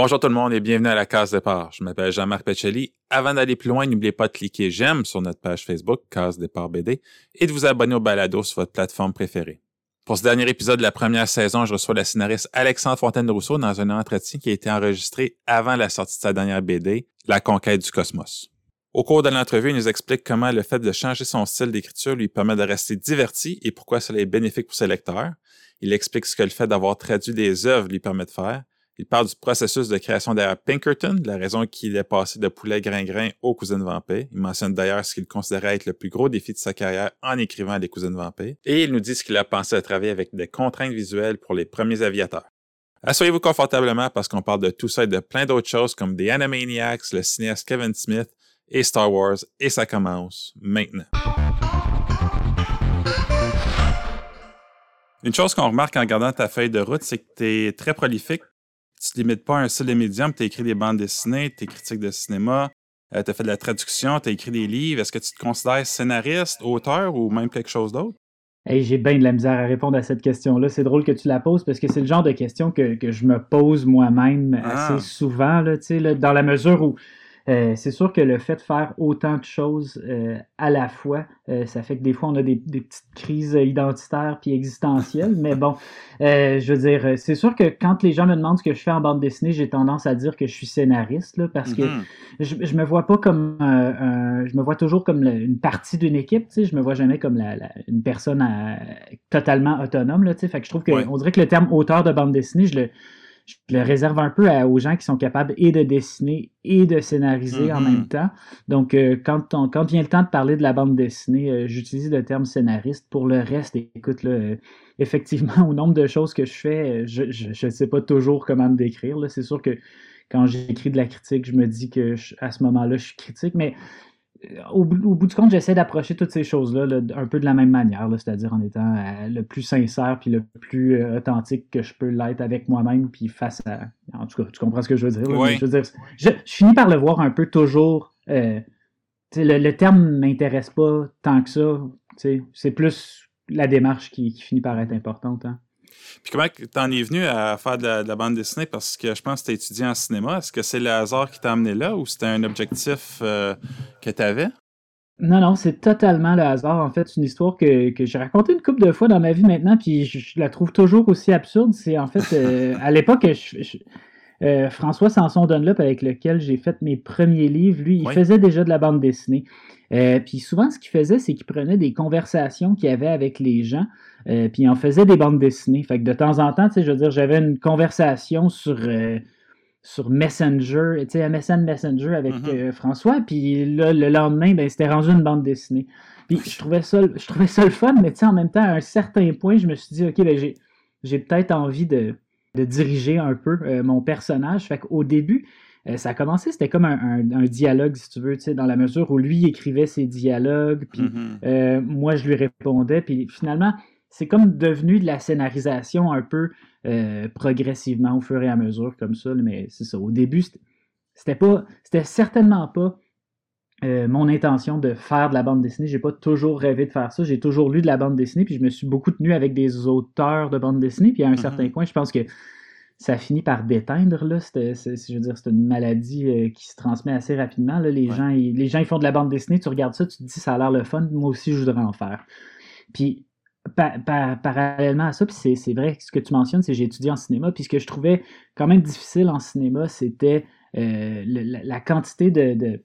Bonjour tout le monde et bienvenue à la case départ. Je m'appelle Jean-Marc Pacelli. Avant d'aller plus loin, n'oubliez pas de cliquer j'aime sur notre page Facebook, Case départ BD, et de vous abonner au balado sur votre plateforme préférée. Pour ce dernier épisode de la première saison, je reçois la scénariste Alexandre Fontaine-Rousseau dans un entretien qui a été enregistré avant la sortie de sa dernière BD, La conquête du cosmos. Au cours de l'entrevue, il nous explique comment le fait de changer son style d'écriture lui permet de rester diverti et pourquoi cela est bénéfique pour ses lecteurs. Il explique ce que le fait d'avoir traduit des œuvres lui permet de faire il parle du processus de création derrière Pinkerton, la raison qu'il est passé de poulet grain-grain aux cousines vampires. Il mentionne d'ailleurs ce qu'il considérait être le plus gros défi de sa carrière en écrivant les cousines vampires. Et il nous dit ce qu'il a pensé à travailler avec des contraintes visuelles pour les premiers aviateurs. Asseyez-vous confortablement parce qu'on parle de tout ça et de plein d'autres choses comme The Animaniacs, le cinéaste Kevin Smith et Star Wars, et ça commence maintenant. Une chose qu'on remarque en regardant ta feuille de route, c'est que tu es très prolifique tu te limites pas à un de médium, tu as écrit des bandes dessinées, tu es critique de cinéma, euh, tu as fait de la traduction, tu as écrit des livres. Est-ce que tu te considères scénariste, auteur ou même quelque chose d'autre? Hey, j'ai bien de la misère à répondre à cette question-là. C'est drôle que tu la poses parce que c'est le genre de question que, je me pose moi-même assez ah. souvent, là, là, dans la mesure où euh, c'est sûr que le fait de faire autant de choses euh, à la fois, euh, ça fait que des fois on a des, petites crises identitaires puis existentielles. mais bon, je veux dire, c'est sûr que quand les gens me demandent ce que je fais en bande dessinée, j'ai tendance à dire que je suis scénariste là, parce que mm-hmm. je, je me vois pas comme je me vois toujours comme une partie d'une équipe. Tu sais, je me vois jamais comme la, une personne totalement autonome. Là, tu sais, fait que je trouve que on dirait que le terme auteur de bande dessinée, je le je le réserve un peu aux gens qui sont capables et de dessiner et de scénariser en même mm-hmm. temps. Donc, euh, quand, on, quand vient le temps de parler de la bande dessinée, euh, j'utilise le terme scénariste. Pour le reste, écoute, là, euh, effectivement, au nombre de choses que je fais, je ne sais pas toujours comment me décrire. C'est sûr que quand j'écris de la critique, je me dis que à ce moment-là, je suis critique, mais au, bout du compte, j'essaie d'approcher toutes ces choses-là un peu de la même manière, c'est-à-dire en étant euh, le plus sincère puis le plus euh, authentique que je peux l'être avec moi-même, puis face à. En tout cas, tu comprends ce que je veux dire? Oui. Je, veux dire je, finis par le voir un peu toujours. Euh, le, le, terme m'intéresse pas tant que ça. C'est plus la démarche qui, finit par être importante. Hein. Puis comment t'en es venu à faire de la, bande dessinée? Parce que je pense que tu étudié en cinéma. Est-ce que c'est le hasard qui t'a amené là ou c'était un objectif euh, que tu avais? Non, non, c'est totalement le hasard. En fait, c'est une histoire que, j'ai racontée une couple de fois dans ma vie maintenant, puis je, la trouve toujours aussi absurde. C'est en fait, euh, à l'époque, euh, François Sanson Dunlop, avec lequel j'ai fait mes premiers livres, lui, il faisait déjà de la bande dessinée. puis souvent, ce qu'il faisait, c'est qu'il prenait des conversations qu'il avait avec les gens, euh, puis il en faisait des bandes dessinées. Fait que de temps en temps, tu sais, je veux dire, j'avais une conversation sur, euh, sur Messenger, tu sais, MSN Messenger avec mm-hmm. euh, François, puis là, le lendemain, ben, c'était rendu une bande dessinée. Puis je trouvais ça, je trouvais ça le fun, mais tu sais, en même temps, à un certain point, je me suis dit, OK, ben, j'ai, j'ai peut-être envie de, de, diriger un peu mon personnage. Fait qu'au début, ça a commencé, c'était comme un, un, dialogue, si tu veux, tu sais, dans la mesure où lui écrivait ses dialogues, puis mm-hmm. moi, je lui répondais, puis finalement, c'est comme devenu de la scénarisation un peu euh, progressivement au fur et à mesure comme ça. Mais c'est ça. Au début, c'était pas, c'était certainement pas euh, mon intention de faire de la bande dessinée. J'ai pas toujours rêvé de faire ça. J'ai toujours lu de la bande dessinée, puis je me suis beaucoup tenu avec des auteurs de bande dessinée. Puis à un mm-hmm. certain point, je pense que ça finit par déteindre. Là. je veux dire, c'est une maladie euh, qui se transmet assez rapidement. Là. Les, gens, ils, les gens ils font de la bande dessinée, tu regardes ça, tu te dis ça a l'air le fun, moi aussi je voudrais en faire. Puis parallèlement à ça, puis c'est vrai ce que tu mentionnes, c'est que j'ai étudié en cinéma, puis ce que je trouvais quand même difficile en cinéma, c'était euh, la, quantité de, de,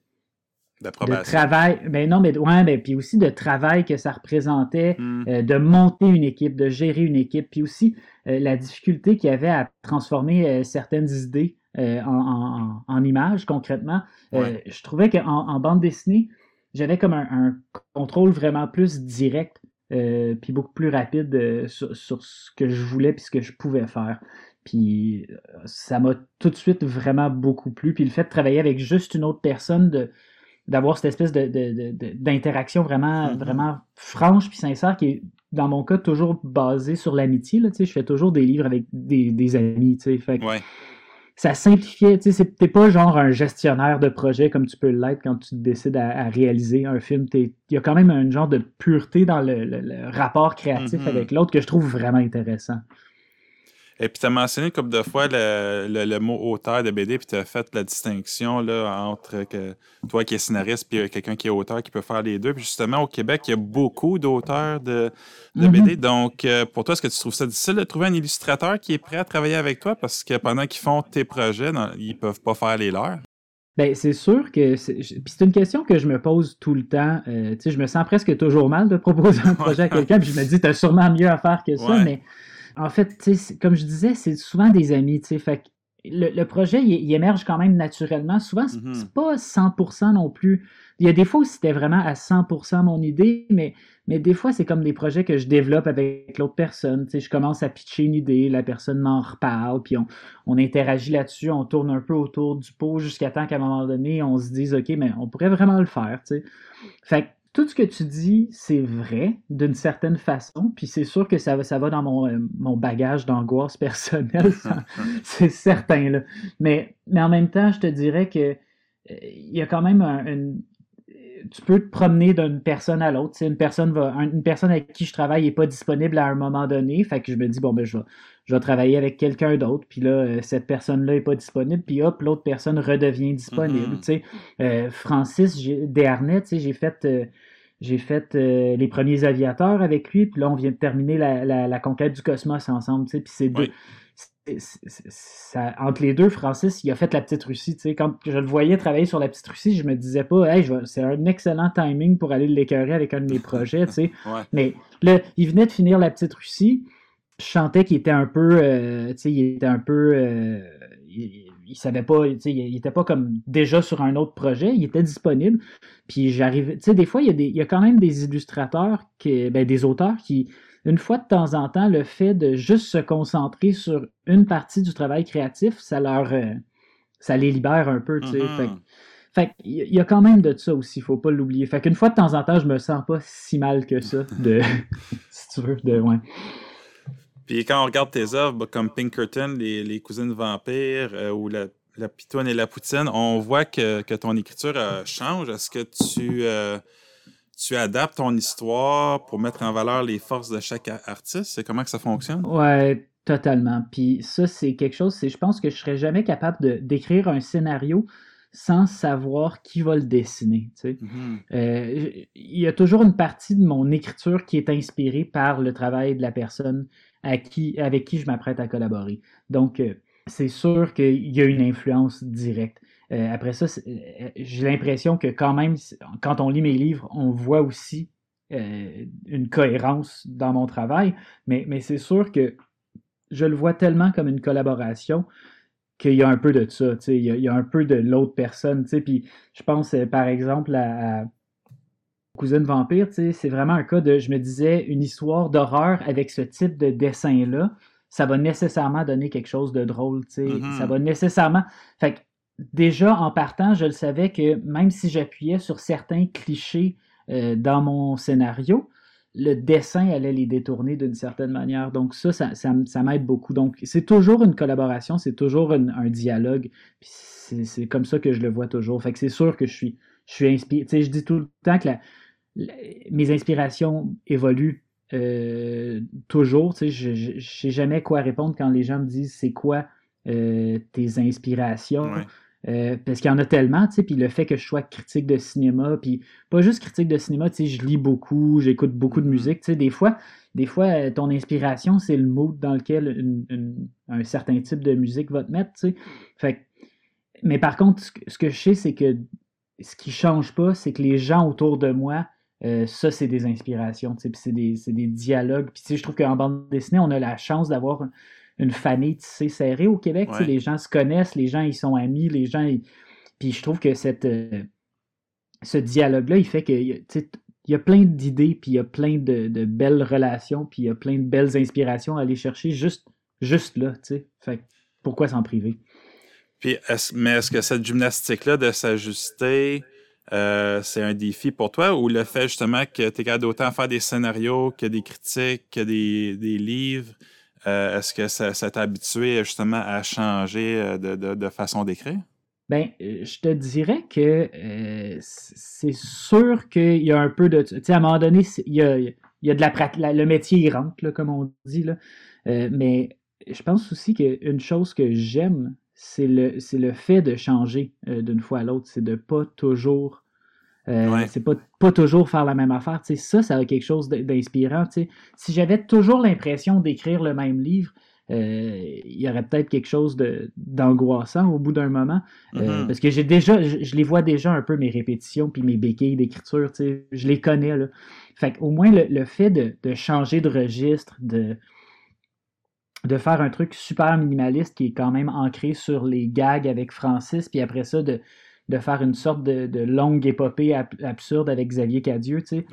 travail. Ben non, mais ouais, ben, puis aussi de travail que ça représentait, hmm. euh, de monter une équipe, de gérer une équipe, puis aussi euh, la difficulté qu'il y avait à transformer certaines idées en, images concrètement. je trouvais qu'en en bande dessinée, j'avais comme un, contrôle vraiment plus direct euh, puis beaucoup plus rapide euh, sur, ce que je voulais puis ce que je pouvais faire. Puis euh, ça m'a tout de suite vraiment beaucoup plu. Puis le fait de travailler avec juste une autre personne, de, d'avoir cette espèce de, d'interaction vraiment, mm-hmm. vraiment franche puis sincère qui est, dans mon cas, toujours basée sur l'amitié. Là, je fais toujours des livres avec des, des amis. Fait ça simplifiait. Tu sais, t'es pas genre un gestionnaire de projet comme tu peux l'être quand tu décides à, réaliser un film. Il y a quand même un genre de pureté dans le, rapport créatif mm-hmm. avec l'autre que je trouve vraiment intéressant. Et puis, tu as mentionné une couple de fois le, le, mot auteur de BD, puis tu as fait la distinction là, entre que toi qui es scénariste, puis quelqu'un qui est auteur qui peut faire les deux. Puis justement, au Québec, il y a beaucoup d'auteurs de, de BD. Mm-hmm. Donc, euh, pour toi, est-ce que tu trouves ça difficile de trouver un illustrateur qui est prêt à travailler avec toi? Parce que pendant qu'ils font tes projets, ils peuvent pas faire les leurs. Ben, c'est sûr que c'est, c'est une question que je me pose tout le temps. Euh, je me sens presque toujours mal de proposer un projet à quelqu'un, puis je me dis, tu as sûrement mieux à faire que ça, mais en fait, comme je disais, c'est souvent des amis, tu sais. Fait le, projet, il, émerge quand même naturellement. Souvent, c'est mm-hmm. pas 100% non plus. Il y a des fois où c'était vraiment à 100% mon idée, mais, mais des fois, c'est comme des projets que je développe avec l'autre personne. Tu sais, je commence à pitcher une idée, la personne m'en reparle, puis on, on interagit là-dessus, on tourne un peu autour du pot jusqu'à temps qu'à un moment donné, on se dise, OK, mais on pourrait vraiment le faire, tu sais. Fait tout ce que tu dis, c'est vrai d'une certaine façon, puis c'est sûr que ça, ça va dans mon, euh, mon bagage d'angoisse personnelle, c'est certain. Là. Mais, mais en même temps, je te dirais que euh, il y a quand même un, tu peux te promener d'une personne à l'autre. Une personne va, une personne avec qui je travaille n'est pas disponible à un moment donné. Fait que je me dis, bon, ben, je vais, je vais travailler avec quelqu'un d'autre, puis là, euh, cette personne-là n'est pas disponible, puis hop, l'autre personne redevient disponible. Mm-hmm. Euh, Francis Desharnais, j'ai fait, euh, j'ai fait les premiers aviateurs avec lui, puis là, on vient de terminer la, conquête du cosmos ensemble, puis c'est entre les deux, Francis, il a fait la petite Russie. Quand je le voyais travailler sur la petite Russie, je me disais pas, hey, c'est un excellent timing pour aller l'écœurer avec un de mes projets. Mais là, il venait de finir la petite Russie je sentais qu'il était un peu, euh, tu sais, il était un peu, euh, il, savait pas, tu sais, il, était pas comme déjà sur un autre projet, il était disponible. Puis j'arrivais, tu sais, des fois, il y, a des, il y a quand même des illustrateurs, qui, ben, des auteurs qui, une fois de temps en temps, le fait de juste se concentrer sur une partie du travail créatif, ça leur, euh, ça les libère un peu, tu sais. Mm-hmm. Fait, il y a quand même de ça aussi, faut pas l'oublier. Fait qu'une fois de temps en temps, je me sens pas si mal que ça, de, si tu veux, de, ouais. Puis quand on regarde tes œuvres, bah, comme Pinkerton, les, cousines vampires euh, ou la, la pitoine et la poutine, on voit que, ton écriture euh, change. Est-ce que tu, euh, tu adaptes ton histoire pour mettre en valeur les forces de chaque artiste? C'est comment que ça fonctionne? Ouais, totalement. Puis ça, c'est quelque chose, c'est je pense que je serais jamais capable d'écrire un scénario sans savoir qui va le dessiner. Mm-hmm. Il y a toujours une partie de mon écriture qui est inspirée par le travail de la personne avec qui je m'apprête à collaborer. Donc, euh, c'est sûr qu'il y a une influence directe. Euh, après ça, euh, j'ai l'impression que quand même, quand on lit mes livres, on voit aussi une cohérence dans mon travail, mais, mais c'est sûr que je le vois tellement comme une collaboration qu'il y a un peu de ça, il y, a, il y a un peu de l'autre personne. Puis je pense par exemple à Cousine Vampire, c'est vraiment un cas de, je me disais, une histoire d'horreur avec ce type de dessin-là, ça va nécessairement donner quelque chose de drôle, tu sais. Mm-hmm. Ça va nécessairement. Fait que déjà, en partant, je le savais que même si j'appuyais sur certains clichés euh, dans mon scénario, le dessin allait les détourner d'une certaine manière. Donc ça, ça, m'aide beaucoup. Donc c'est toujours une collaboration, c'est toujours un dialogue. c'est comme ça que je le vois toujours. Fait que c'est sûr que je suis, je suis inspiré. Tu sais, je dis tout le temps que mes inspirations évoluent euh, toujours. je ne sais jamais quoi répondre quand les gens me disent c'est quoi euh, tes inspirations. Euh, parce qu'il y en a tellement, tu sais, puis le fait que je sois critique de cinéma, puis pas juste critique de cinéma, tu sais, je lis beaucoup, j'écoute beaucoup de mm-hmm. musique, tu sais, des fois, des fois, ton inspiration, c'est le mood dans lequel un certain type de musique va te mettre, tu sais. Fait mais par contre, ce que je sais, c'est que ce qui change pas, c'est que les gens autour de moi euh, ça, c'est des inspirations, c'est des, des, dialogues. Puis je trouve qu'en bande dessinée, on a la chance d'avoir une famille tissée serrée au Québec. Les gens se connaissent, les gens ils sont amis, les gens. Puis je trouve que cette, euh, ce dialogue-là, il fait que il y a plein d'idées, puis il y a plein de, belles relations, puis il y a plein de belles inspirations à aller chercher juste, juste là. Fait pourquoi s'en priver? Puis mais est-ce que cette gymnastique-là de s'ajuster euh, c'est un défi pour toi ou le fait justement que tu es capable d'autant faire des scénarios que des critiques, que des, livres, euh, est-ce que ça, t'a habitué justement à changer euh, de, façon d'écrire? Ben, je te dirais que c'est sûr qu'il y a un peu de. Tu sais, à un moment donné, il y a, de la, le métier il rentre, comme on dit, là. mais je pense aussi qu'une chose que j'aime, c'est le, le fait de changer euh, d'une fois à l'autre. C'est de pas toujours. Euh, c'est pas, pas toujours faire la même affaire. ça, ça a quelque chose d'inspirant. Si j'avais toujours l'impression d'écrire le même livre, euh, il y aurait peut-être quelque chose d'angoissant au bout d'un moment. Mm-hmm. Parce que j'ai déjà, je, les vois déjà un peu mes répétitions puis mes béquilles d'écriture. Je les connais. Là. Fait au moins le, fait de, de, changer de registre, de, de faire un truc super minimaliste qui est quand même ancré sur les gags avec Francis, puis après ça, de, de faire une sorte de, longue épopée absurde avec Xavier Cadieux, tu sais.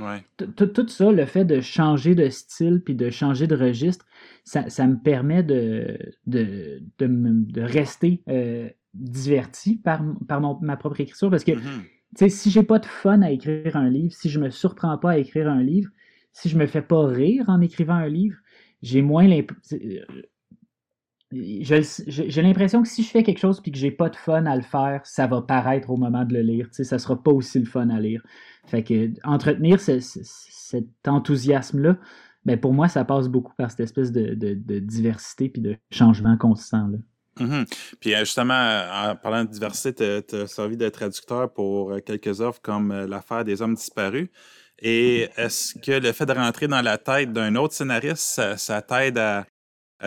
Tout ça, le fait de changer de style puis de changer de registre, ça, me permet de, de, de, rester euh, diverti par, par ma propre écriture parce que, mm-hmm. tu sais, si j'ai pas de fun à écrire un livre, si je me surprends pas à écrire un livre, si je me fais pas rire en écrivant un livre, j'ai moins l'impression. J'ai l'impression que si je fais quelque chose et que j'ai pas de fun à le faire, ça va paraître au moment de le lire. Ça ça sera pas aussi le fun à lire. Fait que entretenir cet enthousiasme-là, ben pour moi, ça passe beaucoup par cette espèce de, diversité puis de changement constant. Là. Mm-hmm. Puis euh, justement, en parlant de diversité, tu as, servi de traducteur pour euh, quelques œuvres comme euh, L'affaire des hommes disparus. Et est-ce que le fait de rentrer dans la tête d'un autre scénariste, ça, t'aide à,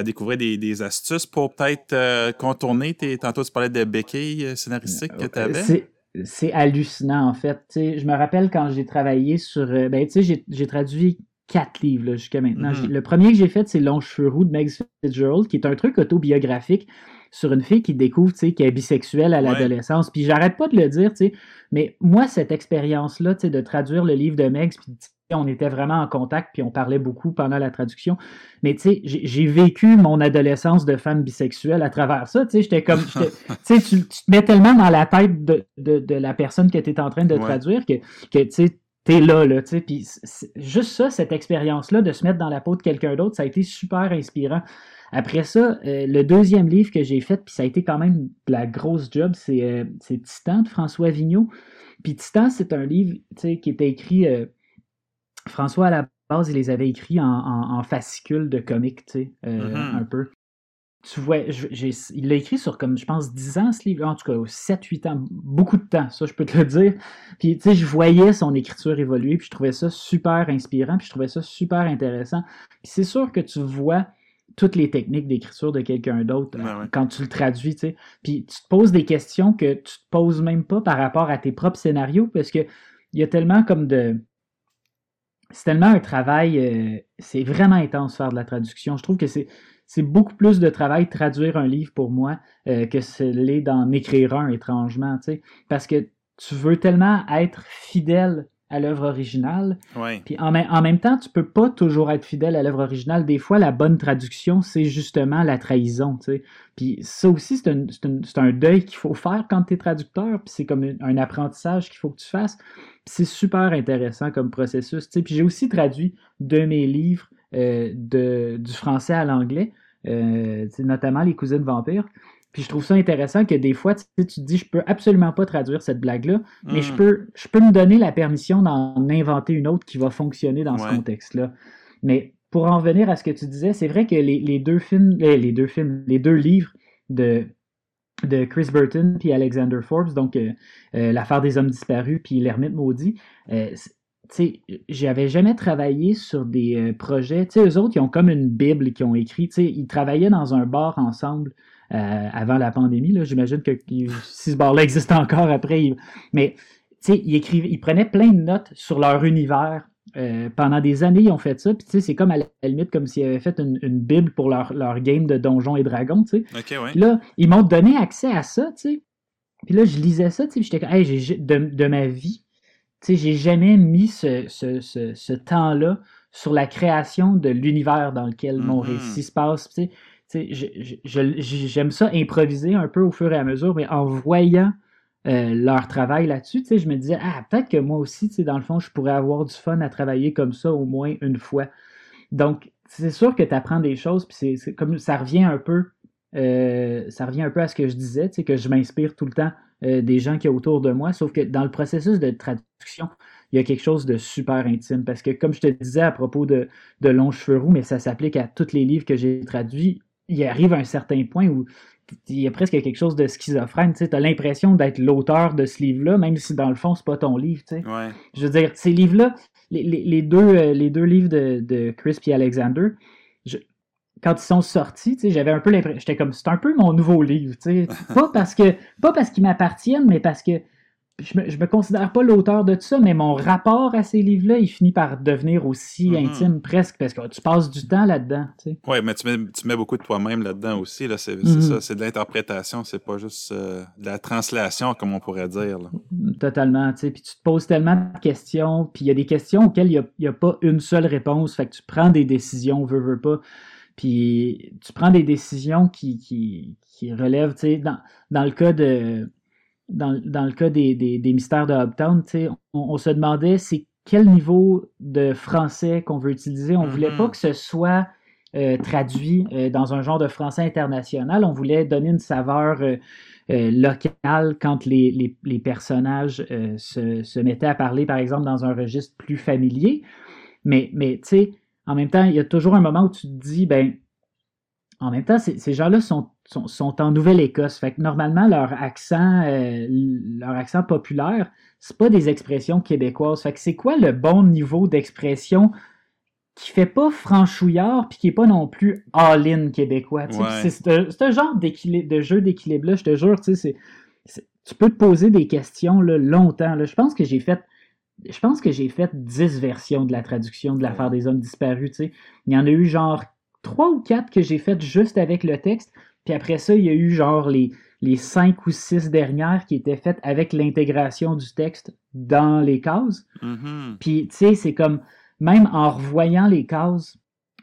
découvrir des, astuces pour peut-être euh, contourner tes. Tantôt, tu parlais de béquilles euh, scénaristiques que tu avais? C'est hallucinant, en fait. je me rappelle quand j'ai travaillé sur. Euh, ben, tu sais, j'ai traduit quatre livres jusqu'à maintenant. Mm-hmm. Le premier que j'ai fait, c'est Long cheveux roux de Meg Fitzgerald, qui est un truc autobiographique sur une fille qui découvre, tu sais, qu'elle est bisexuelle à l'adolescence. Puis j'arrête pas de le dire, tu sais, mais moi, cette expérience-là, tu sais, de traduire le livre de Meg, puis on était vraiment en contact, puis on parlait beaucoup pendant la traduction. Mais tu sais, j'ai vécu mon adolescence de femme bisexuelle à travers ça. Tu sais, j'étais comme. tu tu te mets tellement dans la tête de, de, la personne que tu es en train de traduire que, que tu sais, t'es là, là, tu sais. Puis juste ça, cette expérience-là, de se mettre dans la peau de quelqu'un d'autre, ça a été super inspirant. Après ça, euh, le deuxième livre que j'ai fait, puis ça a été quand même la grosse job, c'est euh, Titan de François Vigneault. Puis Titan, c'est un livre qui était écrit. Euh, François, à la base, il les avait écrits en, fascicules de comics, tu sais, mm-hmm. un peu. Tu vois, il l'a écrit sur, comme je pense, 10 ans, ce livre, en tout cas, 7-8 ans, beaucoup de temps, ça, je peux te le dire. Puis, tu sais, je voyais son écriture évoluer, puis je trouvais ça super inspirant, puis je trouvais ça super intéressant. Puis c'est sûr que tu vois toutes les techniques d'écriture de quelqu'un d'autre quand tu le traduis, tu sais. Puis tu te poses des questions que tu te poses même pas par rapport à tes propres scénarios parce que il y a tellement comme de. C'est tellement un travail. Euh, c'est vraiment intense faire de la traduction. Je trouve que c'est. C'est beaucoup plus de travail traduire un livre pour moi euh, que ce l'est d'en écrire un étrangement, tu sais. Parce que tu veux tellement être fidèle à l'œuvre originale. Puis en, en, même temps, tu peux pas toujours être fidèle à l'œuvre originale. Des fois, la bonne traduction, c'est justement la trahison. Puis ça aussi, c'est un, un, deuil qu'il faut faire quand tu es traducteur. Puis c'est comme un, apprentissage qu'il faut que tu fasses. c'est super intéressant comme processus. Puis j'ai aussi traduit de mes livres euh, de, du français à l'anglais, euh, notamment Les Cousines Vampires. Puis je trouve ça intéressant que des fois, tu, te dis, je peux absolument pas traduire cette blague-là, mais je, hmm. peux, je peux me donner la permission d'en inventer une autre qui va fonctionner dans ce contexte-là. Mais pour en revenir à ce que tu disais, c'est vrai que les, deux films, les, deux films, les deux livres de, de Chris Burton puis Alexander Forbes, donc euh, euh, L'affaire des hommes disparus puis L'ermite maudit, euh, sais, j'avais jamais travaillé sur des projets. Tu sais, eux autres, ils ont comme une Bible qu'ils ont écrit. Tu sais, ils travaillaient dans un bar ensemble euh, avant la pandémie. J'imagine que si ce bar-là existe encore après, mais ils, écrivaient, ils prenaient plein de notes sur leur univers. Euh, pendant des années, ils ont fait ça. Puis, c'est comme à la limite comme s'ils avaient fait une, Bible pour leur, leur, game de Donjons et Dragons. Là, ils m'ont donné accès à ça. Puis là, je lisais ça. J'étais comme, hey, de, de, ma vie, j'ai jamais mis ce, ce, ce, temps-là sur la création de l'univers dans lequel mon mm-hmm. récit se passe j'aime ça improviser un peu au fur et à mesure, mais en voyant euh, leur travail là-dessus, je me disais, ah, peut-être que moi aussi, dans le fond, je pourrais avoir du fun à travailler comme ça au moins une fois. Donc, c'est sûr que tu apprends des choses, puis c'est comme ça revient un peu, euh, ça revient un peu à ce que je disais, que je m'inspire tout le temps euh, des gens qui sont autour de moi, sauf que dans le processus de traduction, il y a quelque chose de super intime. Parce que, comme je te disais à propos de, de Longs Cheveux Roux, mais ça s'applique à tous les livres que j'ai traduits, il arrive à un certain point où il y a presque quelque chose de schizophrène. Tu as l'impression d'être l'auteur de ce livre-là, même si dans le fond, c'est pas ton livre. Je veux dire, ces livres-là, les, deux, euh, les deux livres de, de Chris et Alexander, quand ils sont sortis, j'avais un peu l'impression, j'étais comme, c'est un peu mon nouveau livre, pas parce que, pas parce qu'ils m'appartiennent, mais parce que je me, me considère pas l'auteur de tout ça, mais mon rapport à ces livres-là, il finit par devenir aussi mm-hmm. intime presque parce que tu passes du temps là-dedans. Oui, mais tu mets, tu mets, beaucoup de toi-même là-dedans aussi. Là. C'est, mm-hmm. ça, c'est de l'interprétation, c'est pas juste euh, de la translation, comme on pourrait dire. Totalement. Puis tu te poses tellement de questions, puis il y a des questions auxquelles il n'y a, a, pas une seule réponse. Fait que tu prends des décisions, veux, veux pas. Puis tu prends des décisions qui, qui, qui relèvent, tu sais, dans, dans le cas de. Dans, dans le cas des, des, des mystères de Uptown, on, on se demandait c'est quel niveau de français qu'on veut utiliser. On ne voulait pas mm-hmm. que ce soit euh, traduit euh, dans un genre de français international. On voulait donner une saveur euh, locale quand les, les, les personnages se, se, mettaient à parler, par exemple, dans un registre plus familier. Mais, mais tu sais, en même temps, il y a toujours un moment où tu te dis, ben, en même temps, ces gens-là sont, sont, en Nouvelle-Écosse. Fait que normalement, leur accent, euh, leur accent populaire, c'est pas des expressions québécoises. Fait que c'est quoi le bon niveau d'expression qui fait pas franchouillard puis qui est pas non plus all-in québécois? C'est un, genre de jeu d'équilibre-là, je te jure, tu sais, tu peux te poser des questions là, longtemps. Là. Je pense que j'ai fait je pense que j'ai fait 10 versions de la traduction de l'affaire des hommes disparus. Il y en a eu genre 3 ou 4 que j'ai faites juste avec le texte. Puis après ça, il y a eu genre les, les 5 ou 6 dernières qui étaient faites avec l'intégration du texte dans les cases. Mm-hmm. Puis tu sais, c'est comme, même en revoyant les cases,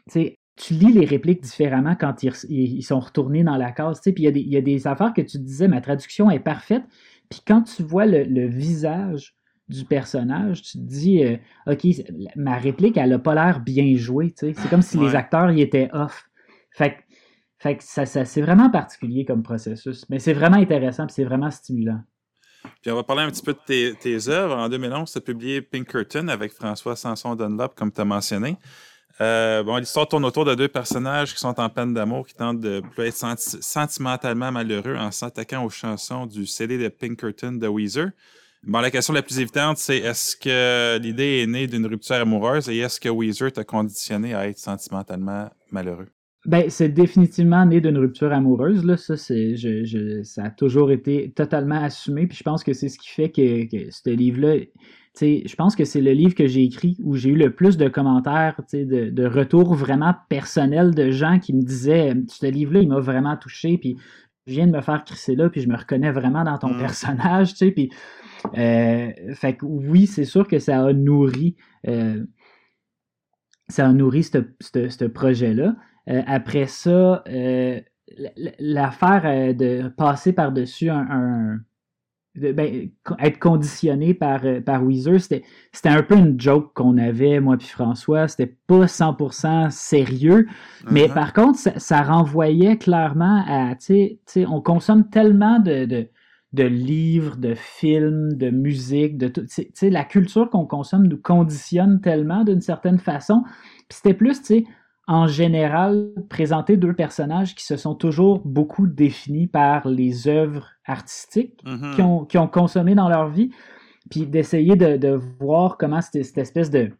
tu sais, tu lis les répliques différemment quand ils, ils sont retournés dans la case. Tu sais, puis il y, y, a des affaires que tu disais, ma traduction est parfaite. Puis quand tu vois le, le visage du personnage, tu te dis, euh, OK, ma réplique, elle n'a pas l'air bien jouée. C'est comme si les acteurs y étaient off. Fait, fait que ça, c'est vraiment particulier comme processus. Mais c'est vraiment intéressant et c'est vraiment stimulant. Puis on va parler un petit peu de tes, tes œuvres. En 2011, tu as publié Pinkerton avec François Sanson Dunlop, comme tu as mentionné. Euh, bon, l'histoire tourne autour de deux personnages qui sont en peine d'amour, qui tentent de plus être sentimentalement malheureux en s'attaquant aux chansons du CD de Pinkerton de Weezer. Bon, la question la plus évidente, c'est est-ce que l'idée est née d'une rupture amoureuse et est-ce que Weezer t'a conditionné à être sentimentalement malheureux? Ben, c'est définitivement né d'une rupture amoureuse. Là. Ça, c'est, je, ça a toujours été totalement assumé. Puis je pense que c'est ce qui fait que, ce livre-là. Je pense que c'est le livre que j'ai écrit où j'ai eu le plus de commentaires, de, de retours vraiment personnels de gens qui me disaient Ce livre-là, il m'a vraiment touché. Puis je viens de me faire crisser là, puis je me reconnais vraiment dans ton mm. personnage. Puis euh, fait que oui, c'est sûr que ça a nourri, euh, ça a nourri ce projet-là. Euh, après ça, l'affaire de passer par-dessus un, ben, être conditionné par, par Weezer, c'était un peu une joke qu'on avait, moi puis François. C'était pas 100% sérieux. Mais uh-huh. par contre, ça, renvoyait clairement à, tu sais, on consomme tellement de, de livres, de films, de musique, de tout. Tu sais, la culture qu'on consomme nous conditionne tellement d'une certaine façon. Puis c'était plus, tu sais, en général, présenter deux personnages qui se sont toujours beaucoup définis par les œuvres artistiques mm-hmm. qu'ils ont, ont, consommées dans leur vie, puis d'essayer de, voir comment cette, cette espèce de...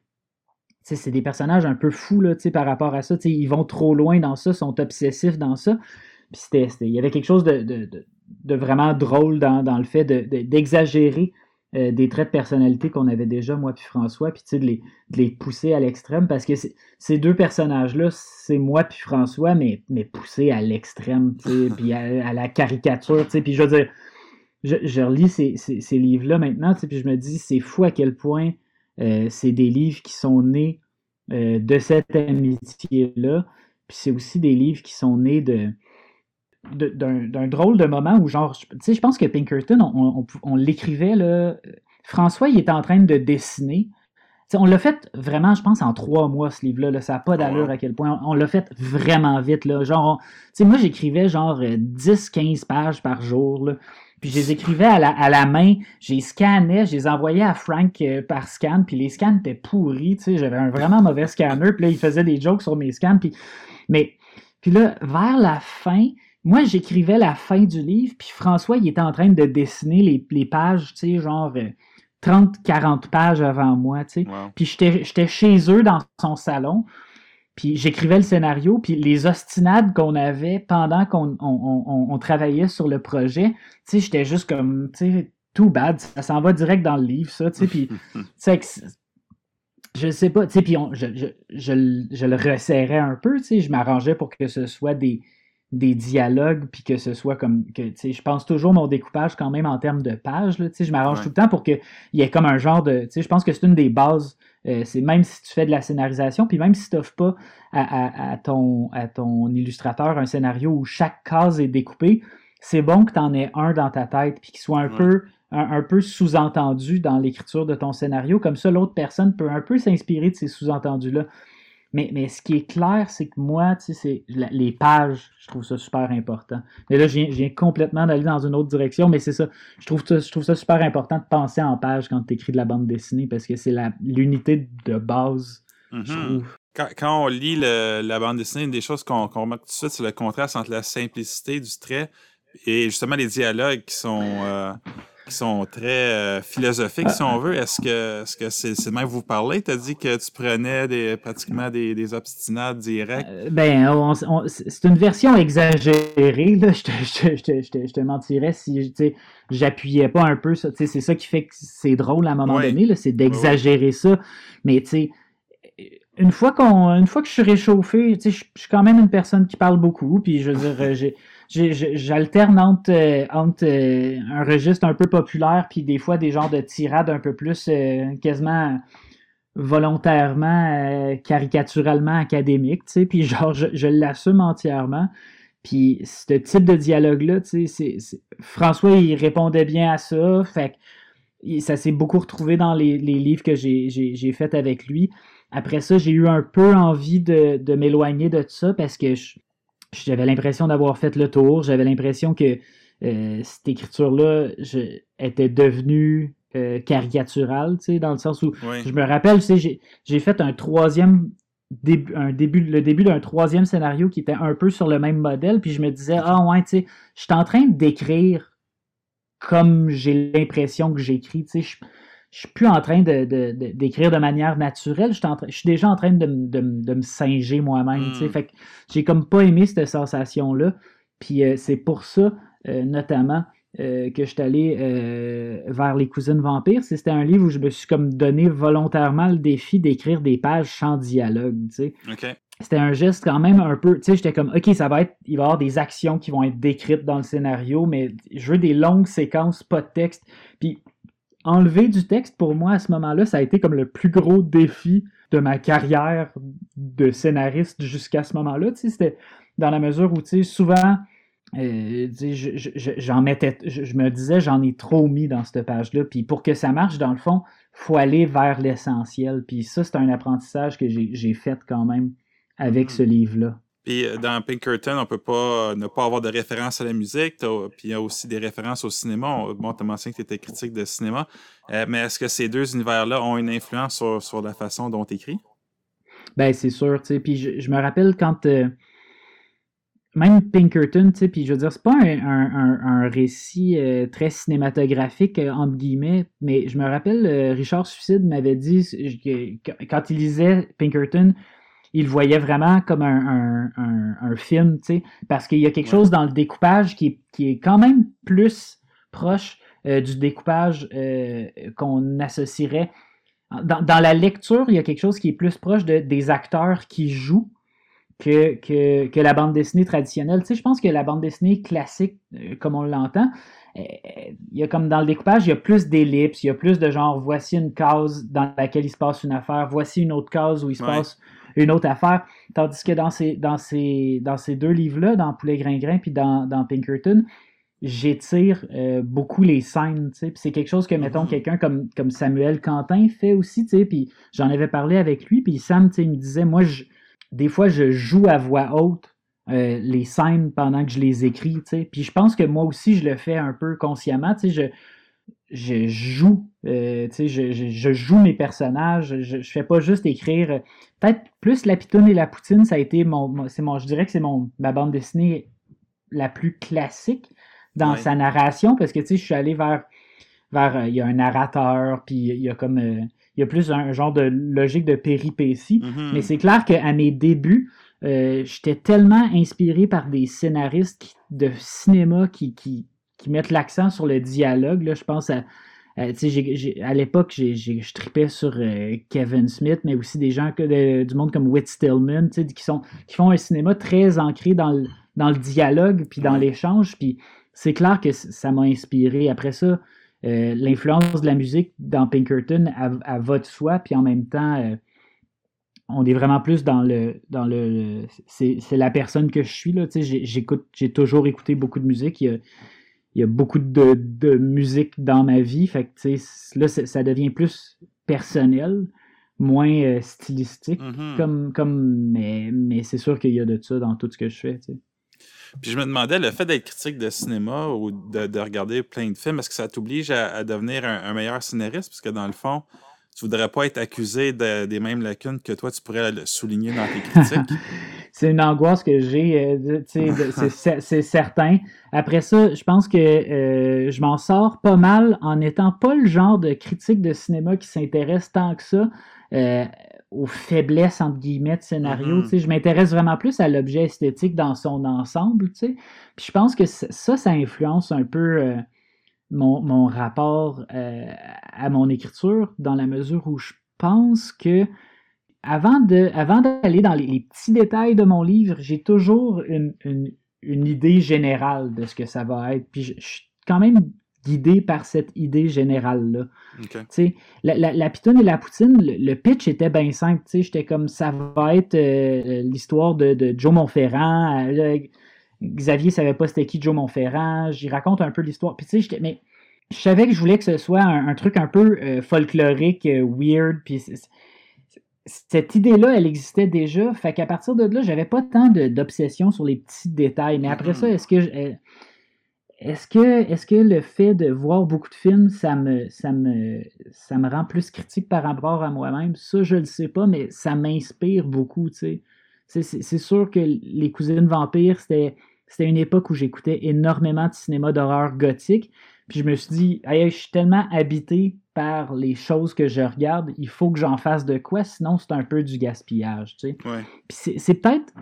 C'est des personnages un peu fous là, par rapport à ça. Ils vont trop loin dans ça, sont obsessifs dans ça. Puis il y avait quelque chose de, de vraiment drôle dans, le fait d'exagérer euh, des traits de personnalité qu'on avait déjà, moi puis François, puis de les, de les pousser à l'extrême, parce que ces deux personnages-là, c'est moi puis François, mais, mais poussés à l'extrême, puis à, la caricature, puis je veux dire, je, relis ces, livres-là maintenant, puis je me dis, c'est fou à quel point euh, c'est des livres qui sont nés euh, de cette amitié-là, puis c'est aussi des livres qui sont nés de d'un drôle de moment où, genre, tu sais, je pense que Pinkerton, on, l'écrivait, là. François, il était en train de dessiner. on l'a fait vraiment, je pense, en trois mois, ce livre-là. Ça n'a pas d'allure à quel point. On, l'a fait vraiment vite. Là. Genre, sais moi, j'écrivais genre 10-15 pages par jour. Là. Puis je les écrivais à la, à la main, je les scannais, je les envoyais à Frank euh, par scan, puis les scans étaient pourris, tu sais, j'avais un vraiment mauvais scanner, puis là, il faisait des jokes sur mes scans, puis... Mais Puis là, vers la fin, moi, j'écrivais la fin du livre, puis François, il était en train de dessiner les, les pages, tu sais, genre 30, 40 pages avant moi, tu sais. Puis j'étais chez eux dans son salon, puis j'écrivais le scénario, puis les ostinades qu'on avait pendant qu'on on, travaillait sur le projet, tu sais, j'étais juste comme, tu sais, too bad, ça s'en va direct dans le livre, ça, tu sais, puis, je sais pas, tu sais, puis je, je, je, le resserrais un peu, tu sais, je m'arrangeais pour que ce soit des, des dialogues, puis que ce soit comme, que, tu sais, je pense toujours mon découpage quand même en termes de pages, tu sais, je m'arrange tout le temps pour qu'il y ait comme un genre de, tu sais, je pense que c'est une des bases, euh, c'est même si tu fais de la scénarisation, puis même si tu n'offres pas à, ton, à ton illustrateur un scénario où chaque case est découpée, c'est bon que tu en aies un dans ta tête, puis qu'il soit un peu un, peu sous-entendu dans l'écriture de ton scénario. Comme ça, l'autre personne peut un peu s'inspirer de ces sous-entendus-là. Mais, mais ce qui est clair, c'est que moi, tu sais, c'est les pages, je trouve ça super important. Mais là, je viens, complètement d'aller dans une autre direction, mais c'est ça. Je trouve, ça. je trouve ça super important de penser en page quand tu écris de la bande dessinée parce que c'est l'unité de base, je mm-hmm. trouve. Quand, on lit la bande dessinée, une des choses qu'on remarque tout de suite, c'est le contraste entre la simplicité du trait et justement les dialogues qui sont. Euh, qui sont très euh, philosophiques, si on veut. Est-ce que c'est -ce que même vous parler? Tu as dit que tu prenais des, pratiquement des, des obstinades directs. Euh, ben, c'est une version exagérée. Là. Je, te, je, te, je, te, mentirais si j'appuyais pas un peu ça. C'est ça qui fait que c'est drôle à un moment donné, c'est d'exagérer ça. Mais tu sais, une fois qu'on une fois que je suis réchauffé, je suis quand même une personne qui parle beaucoup, puis je veux dire, j'ai j'alterne entre, euh, euh, un registre un peu populaire puis des fois des genres de tirades un peu plus euh, quasiment volontairement, caricaturalement académiques, tu sais, puis genre je, l'assume entièrement. Puis ce type de dialogue-là, tu sais, François, il répondait bien à ça, fait ça s'est beaucoup retrouvé dans les, livres que j'ai faits avec lui. Après ça, j'ai eu un peu envie de, de m'éloigner de ça parce que je, j'avais l'impression d'avoir fait le tour. J'avais l'impression que euh, cette écriture-là était devenue euh, caricaturale, tu sais, dans le sens où je me rappelle, tu sais, j'ai fait un troisième début, un début, le début d'un troisième scénario qui était un peu sur le même modèle, puis je me disais, ah ouais, tu sais, je suis en train d'écrire comme j'ai l'impression que j'écris, tu sais, je suis plus en train de, d'écrire de, manière naturelle. Je suis, je suis déjà en train de, me singer moi-même. Mm. Fait que j'ai comme pas aimé cette sensation-là. Puis euh, c'est pour ça, euh, notamment, euh, que je suis allé vers Les Cousines Vampires. C'était un livre où je me suis comme donné volontairement le défi d'écrire des pages sans dialogue. C'était un geste quand même un peu. Tu sais, j'étais comme, OK, ça va être. Il va y avoir des actions qui vont être décrites dans le scénario, mais je veux des longues séquences, pas de texte. Puis enlever du texte, pour moi, à ce moment-là, ça a été comme le plus gros défi de ma carrière de scénariste jusqu'à ce moment-là. C'était dans la mesure où, tu sais, souvent, j'en mettais, je, me disais, j'en ai trop mis dans cette page-là. Puis pour que ça marche, dans le fond, faut aller vers l'essentiel. Puis ça, c'est un apprentissage que j'ai fait quand même avec hmm. ce livre-là. Puis euh, dans Pinkerton, on peut pas ne pas avoir de référence à la musique. Puis il y a aussi des références au cinéma. Bon, tu as mentionné que tu étais critique de cinéma. Euh, mais est-ce que ces deux univers-là ont une influence sur, la façon dont tu écris? Ben, c'est sûr. Puis je, me rappelle quand. Euh, même Pinkerton, puis je veux dire, c'est pas un, récit très cinématographique, entre guillemets, mais je me rappelle, Richard Suicide m'avait dit, quand il lisait Pinkerton, il voyait vraiment comme un, film, tu sais, parce qu'il y a quelque chose dans le découpage qui est, qui est quand même plus proche euh, du découpage euh, qu'on associerait. Dans, la lecture, il y a quelque chose qui est plus proche de, des acteurs qui jouent que, que, la bande dessinée traditionnelle. Tu sais, je pense que la bande dessinée classique, euh, comme on l'entend, il y a comme dans le découpage, il y a plus d'ellipses, il y a plus de genre, voici une case dans laquelle il se passe une affaire, voici une autre case où il se passe une autre affaire. Tandis que dans ces, dans ces, dans ces deux livres-là, dans Poulet Gringrin puis dans, dans Pinkerton, j'étire euh, beaucoup les scènes, tu c'est quelque chose que, mettons, mm-hmm. quelqu'un comme, comme Samuel Quentin fait aussi, tu puis j'en avais parlé avec lui, puis Sam, tu il me disait, moi, je, des fois, je joue à voix haute euh, les scènes pendant que je les écris, tu puis je pense que moi aussi, je le fais un peu consciemment, tu sais, je je joue, euh, tu sais, je, je, je, joue mes personnages, je, je fais pas juste écrire. Peut-être plus La Pitoune et la Poutine, ça a été mon, c'est mon, je dirais que c'est mon ma bande dessinée la plus classique dans Ouais. sa narration, parce que tu sais, je suis allé vers, vers, euh, il y a un narrateur, puis il y a comme, euh, il y a plus un, genre de logique de péripétie. Mhm. Mais c'est clair qu'à mes débuts, euh, j'étais tellement inspiré par des scénaristes qui- de cinéma qui, qui, qui mettent l'accent sur le dialogue. Là, je pense à. à- à l'époque, je tripais sur euh, Kevin Smith, mais aussi des gens que de- du monde comme Whit Stillman, qui, sont, qui font un cinéma très ancré dans le, dans le dialogue puis dans l'échange. Puis c'est clair que ça m'a inspiré. Après ça, euh, l'influence de la musique dans Pinkerton, elle va de soi, puis en même temps, euh, on est vraiment plus dans le. Dans le c'est la personne que je suis. J'écoute, j'ai toujours écouté beaucoup de musique. Il y a, il y a beaucoup de, de musique dans ma vie. Fait que, là, ça devient plus personnel, moins euh, stylistique. Mhm. Comme, comme, mais mais c'est sûr qu'il y a de ça dans tout ce que je fais. Puis je me demandais, le fait d'être critique de cinéma ou de, de regarder plein de films, est-ce que ça t'oblige à, à devenir un, un meilleur scénariste? Parce que dans le fond, tu voudrais pas être accusé de- des mêmes lacunes que toi, tu pourrais le souligner dans tes critiques. C'est une angoisse que j'ai, euh, c'est- certain. Après ça, je pense que euh, je m'en sors pas mal en n'étant pas le genre de critique de cinéma qui s'intéresse tant que ça euh, aux faiblesses, entre guillemets, de scénario. Mhm. sais. Je m'intéresse vraiment plus à l'objet esthétique dans son ensemble. tu sais. Puis je pense que ça, ça influence un peu euh, mon, mon rapport euh, à mon écriture dans la mesure où je pense que avant de, avant d'aller dans les, les petits détails de mon livre, j'ai toujours une, une, une idée générale de ce que ça va être. Puis je, je suis quand même guidé par cette idée générale-là. La, la, la pitoune et la poutine, le, le pitch était bien simple. J'étais comme ça va être euh, l'histoire de, de Joe Montferrand. Euh, Xavier savait pas c'était qui Joe Montferrand. J'y raconte un peu l'histoire. Puis tu sais, j'étais- mais je savais que je voulais que ce soit un, un truc un peu euh, folklorique, euh, weird. Puis cette idée-là, elle existait déjà. Fait qu'à partir de là, j'avais pas tant d'obsession sur les petits détails. Mais après ça, est-ce que je- est-ce que, est que le fait de voir beaucoup de films, ça me, ça me, ça me rend plus critique par rapport à moi-même? Ça, je le sais pas, mais ça m'inspire beaucoup, tu sais. C'est- sûr que Les Cousines Vampires, c'était c'était une époque où j'écoutais énormément de cinéma d'horreur gothique. Puis je me suis dit, Hey, je suis tellement habité par les choses que je regarde, il faut que j'en fasse de quoi, sinon c'est un peu du gaspillage, tu sais. Ouais. Puis c'est- peut-être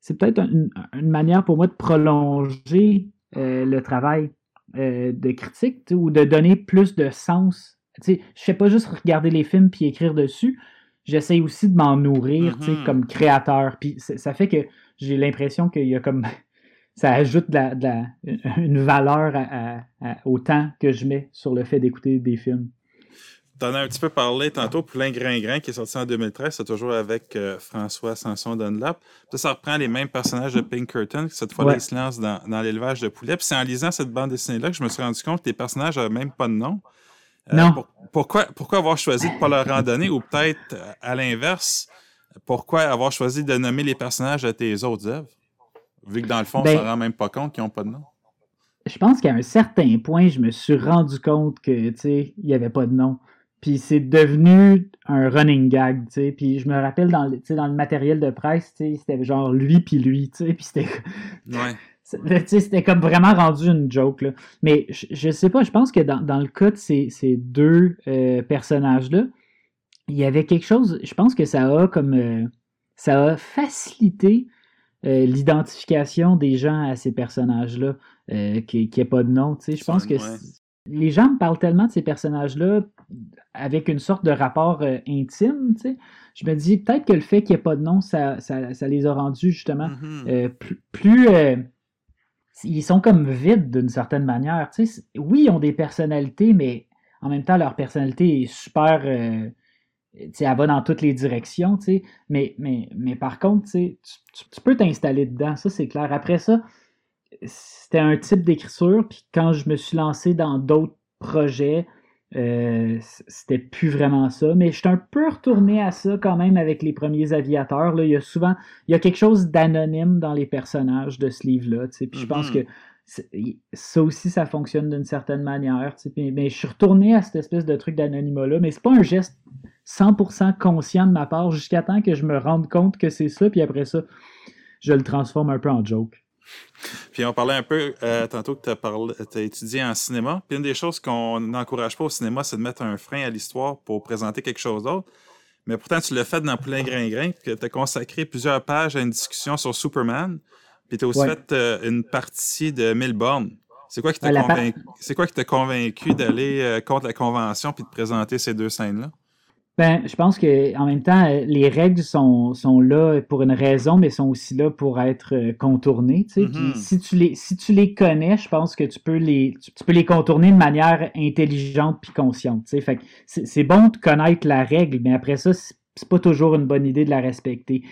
c'est peut-être une, une manière pour moi de prolonger euh, le travail euh, de critique ou de donner plus de sens. Tu sais, je fais pas juste regarder les films puis écrire dessus. J'essaie aussi de m'en nourrir tu sais, Mhm. comme créateur. Puis ça fait que j'ai l'impression qu'il y a comme ça ajoute de la, de la- une valeur à- à- à- au temps que je mets sur le fait d'écouter des films. T'en as un petit peu parlé tantôt, Plein Grain-Grain, qui est sorti en 2013, c'est toujours avec euh, François Sanson Dunlap. Ça, ça reprend les mêmes personnages de Pinkerton, cette fois Ouais. ils se lancent dans, dans l'élevage de poulets. Puis c'est en lisant cette bande dessinée-là que je me suis rendu compte que les personnages n'avaient même pas de nom. Euh, Non. pour- pourquoi, pourquoi avoir choisi de ne pas leur en donner, ou peut-être euh, à l'inverse, pourquoi avoir choisi de nommer les personnages de tes autres œuvres? Vu que dans le fond, Ben- on s'en rend même pas compte qu'ils n'ont pas de nom. je pense qu'à un certain point, je me suis rendu compte que, tu sais, il n'y avait pas de nom. Puis c'est devenu un running gag, tu sais. Puis je me rappelle dans le, tu sais, dans le matériel de presse, tu sais, c'était genre lui puis lui, tu sais. Puis c'était, Ouais. c'est- tu sais, c'était comme vraiment rendu une joke, là. Mais je, je sais pas, je pense que dans, dans le cas de ces, ces deux euh, personnages-là, il y avait quelque chose, je pense que ça a comme, euh, ça a facilité euh, l'identification des gens à ces personnages-là, euh, qui n'y ait pas de nom. tu sais. Je pense que Ouais. les gens me parlent tellement de ces personnages-là avec une sorte de rapport euh, intime. tu sais. Je me dis peut-être que le fait qu'il n'y ait pas de nom, ça, ça, ça les a rendus justement Mhm. euh, plus. plus, ils sont comme vides d'une certaine manière. tu sais. C'est- Oui, ils ont des personnalités, mais en même temps, leur personnalité est super. Euh, elle va dans toutes les directions. Mais, mais, mais par contre, tu, peux t'installer dedans, ça c'est clair. Après ça, c'était un type d'écriture, puis quand je me suis lancé dans d'autres projets, euh, c'était plus vraiment ça. Mais je suis un peu retourné à ça quand même avec les premiers aviateurs. Là. Il y a souvent, il y a quelque chose d'anonyme dans les personnages de ce livre-là, tu sais. Puis je pense Mhm. que ça aussi, ça fonctionne d'une certaine manière. Mais, je suis retourné à cette espèce de truc d'anonymat-là, mais c'est pas un geste 100% conscient de ma part jusqu'à temps que je me rende compte que c'est ça, puis après ça, je le transforme un peu en joke. Puis on parlait un peu euh, tantôt que tu as, étudié en cinéma. Puis une des choses qu'on n'encourage pas au cinéma, c'est de mettre un frein à l'histoire pour présenter quelque chose d'autre. Mais pourtant, tu l'as fait dans Poulain Grain Grain, puis tu as consacré plusieurs pages à une discussion sur Superman. Puis tu as aussi fait euh, une partie de Milborn. C'est quoi qui t'a convaincu, d'aller euh, contre la convention puis de présenter ces deux scènes-là? Ben, je pense que en même temps, euh, les règles sont, sont là pour une raison, mais sont aussi là pour être contournées. Mm-hmm. si, tu les, si tu les connais, je pense que tu peux les, tu, peux les contourner de manière intelligente puis consciente. Fait c'est bon de connaître la règle, mais après ça, c'est pas toujours une bonne idée de la respecter.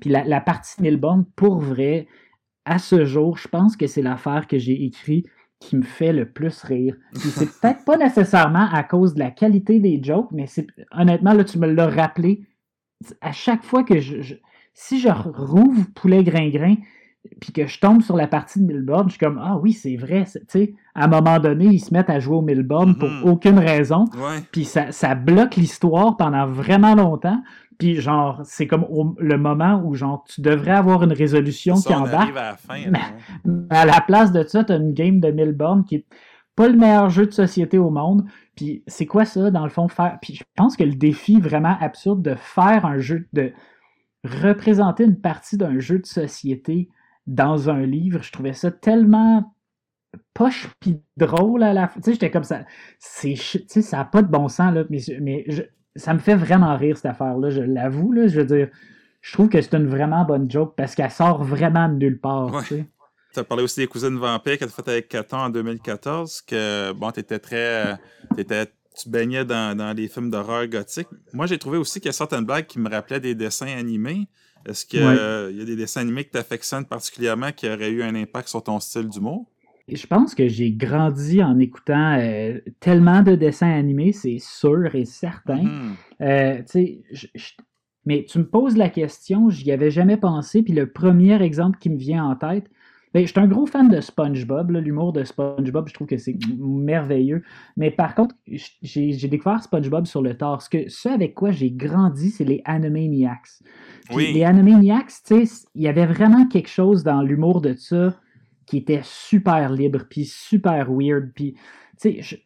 Puis la, la partie Milborn, pour vrai, à ce jour, je pense que c'est l'affaire que j'ai écrite qui me fait le plus rire. c'est peut-être pas nécessairement à cause de la qualité des jokes, mais c'est honnêtement, là, tu me l'as rappelé. À chaque fois que je, si je rouvre Poulet Grain-Grain, puis que je tombe sur la partie de Milborn, je suis comme Ah oui, c'est vrai. À un moment donné, ils se mettent à jouer au Milborn pour mm-hmm. aucune raison. Puis ça, ça bloque l'histoire pendant vraiment longtemps. Puis genre, c'est comme le moment où genre tu devrais avoir une résolution qui embarque. À, la fin, à la place de ça, tu as une game de Milborn qui est pas le meilleur jeu de société au monde. Puis c'est quoi ça, dans le fond, faire. Puis je pense que le défi vraiment absurde de faire un jeu, de représenter une partie d'un jeu de société dans un livre, je trouvais ça tellement poche puis drôle à la fois. Tu sais, j'étais comme ça. C'est, ça n'a pas de bon sens, là, mais, mais je, ça me fait vraiment rire cette affaire-là, je l'avoue. je veux dire, je trouve que c'est une vraiment bonne joke parce qu'elle sort vraiment de nulle part. Tu as parlé aussi des cousines vampires que tu fait avec Caton en 2014, que bon, étais très. Étais, tu baignais dans, dans les films d'horreur gothique. Moi, j'ai trouvé aussi qu'il y a certaines blagues qui me rappelaient des dessins animés. Est-ce qu'il y a des dessins animés que tu affectionnes particulièrement qui auraient eu un impact sur ton style d'humour? je pense que j'ai grandi en écoutant euh, tellement de dessins animés, c'est sûr et certain. Mm-hmm. Euh, mais tu me poses la question, j'y avais jamais pensé, puis le premier exemple qui me vient en tête, ben, je suis un gros fan de SpongeBob, l'humour de SpongeBob, je trouve que c'est merveilleux. Mais par contre, j'ai découvert SpongeBob sur le tard. Ce, que, ce avec quoi j'ai grandi, c'est les Animaniacs. Oui. Les Animaniacs, tu sais, il y avait vraiment quelque chose dans l'humour de ça qui était super libre, puis super weird. Puis, tu sais,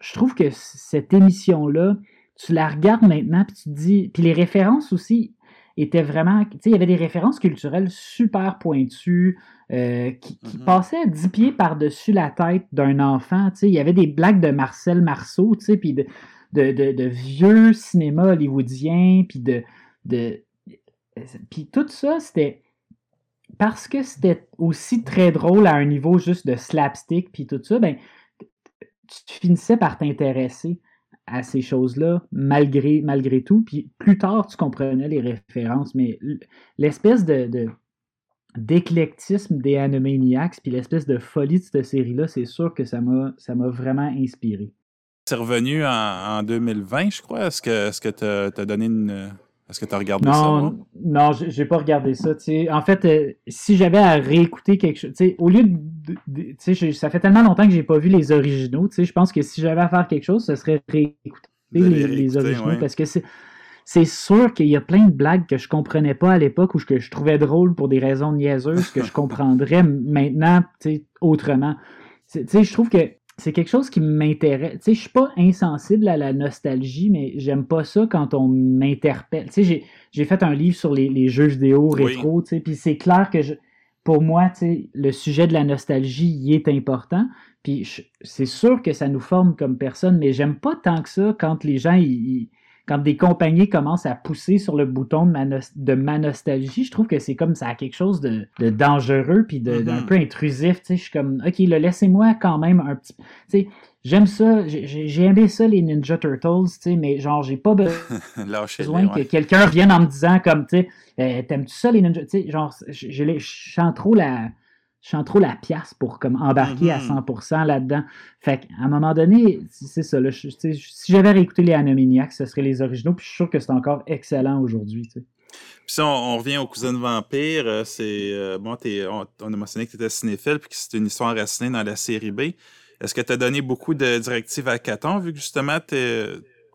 je, trouve que cette émission-là, tu la regardes maintenant, puis tu te dis. Puis les références aussi étaient vraiment. Tu sais, il y avait des références culturelles super pointues, euh, qui, mm-hmm. passaient dix pieds par-dessus la tête d'un enfant. Tu sais, il y avait des blagues de Marcel Marceau, tu sais, puis de, de, vieux cinéma hollywoodien, puis de. de puis tout ça, c'était parce que c'était aussi très drôle à un niveau juste de slapstick puis tout ça, ben, tu finissais par t'intéresser à ces choses-là malgré, malgré tout. Puis plus tard, tu comprenais les références, mais l'espèce de, d'éclectisme des Animaniacs puis l'espèce de folie de cette série-là, c'est sûr que ça m'a, ça m'a vraiment inspiré. C'est revenu en, 2020, je crois. Est-ce que, est-ce que tu as donné une, est-ce que tu as regardé non, ça? Non, j'ai pas regardé ça. En fait, euh, si j'avais à réécouter quelque chose, au lieu de. ça fait tellement longtemps que j'ai pas vu les originaux. Je pense que si j'avais à faire quelque chose, ce serait réécouter les, originaux. Parce que c'est sûr qu'il y a plein de blagues que je comprenais pas à l'époque ou que je trouvais drôles pour des raisons niaiseuses que je comprendrais maintenant autrement. Je trouve que c'est quelque chose qui m'intéresse. Tu sais, je suis pas insensible à la nostalgie, mais j'aime pas ça quand on m'interpelle. Tu sais, j'ai fait un livre sur les, jeux vidéo rétro, tu sais, puis c'est clair que pour moi, tu sais, le sujet de la nostalgie y est important. Puis c'est sûr que ça nous forme comme personne, mais j'aime pas tant que ça quand les gens ils, quand des compagnies commencent à pousser sur le bouton de ma, nostalgie, je trouve que c'est comme ça a quelque chose de, dangereux puis d'un mm-hmm. peu intrusif. Je suis comme, OK, laissez-moi quand même un petit. J'aime ça, j'ai aimé ça les Ninja Turtles, mais genre, j'ai pas besoin que quelqu'un vienne en me disant comme, tu sais, euh, t'aimes-tu ça les Ninja? Genre, je sens trop la je sens trop la pièce pour comme embarquer à 100% mm-hmm. là-dedans. Fait qu'à un moment donné, c'est ça. si j'avais réécouté les Animaniacs, ce serait les originaux. Puis je suis sûr que c'est encore excellent aujourd'hui. Puis si on, revient aux cousines vampires, euh, c'est euh, bon, on, a mentionné que tu étais cinéphile puis que c'est une histoire racinée dans la série B. Est-ce que tu as donné beaucoup de directives à Caton vu que justement tu,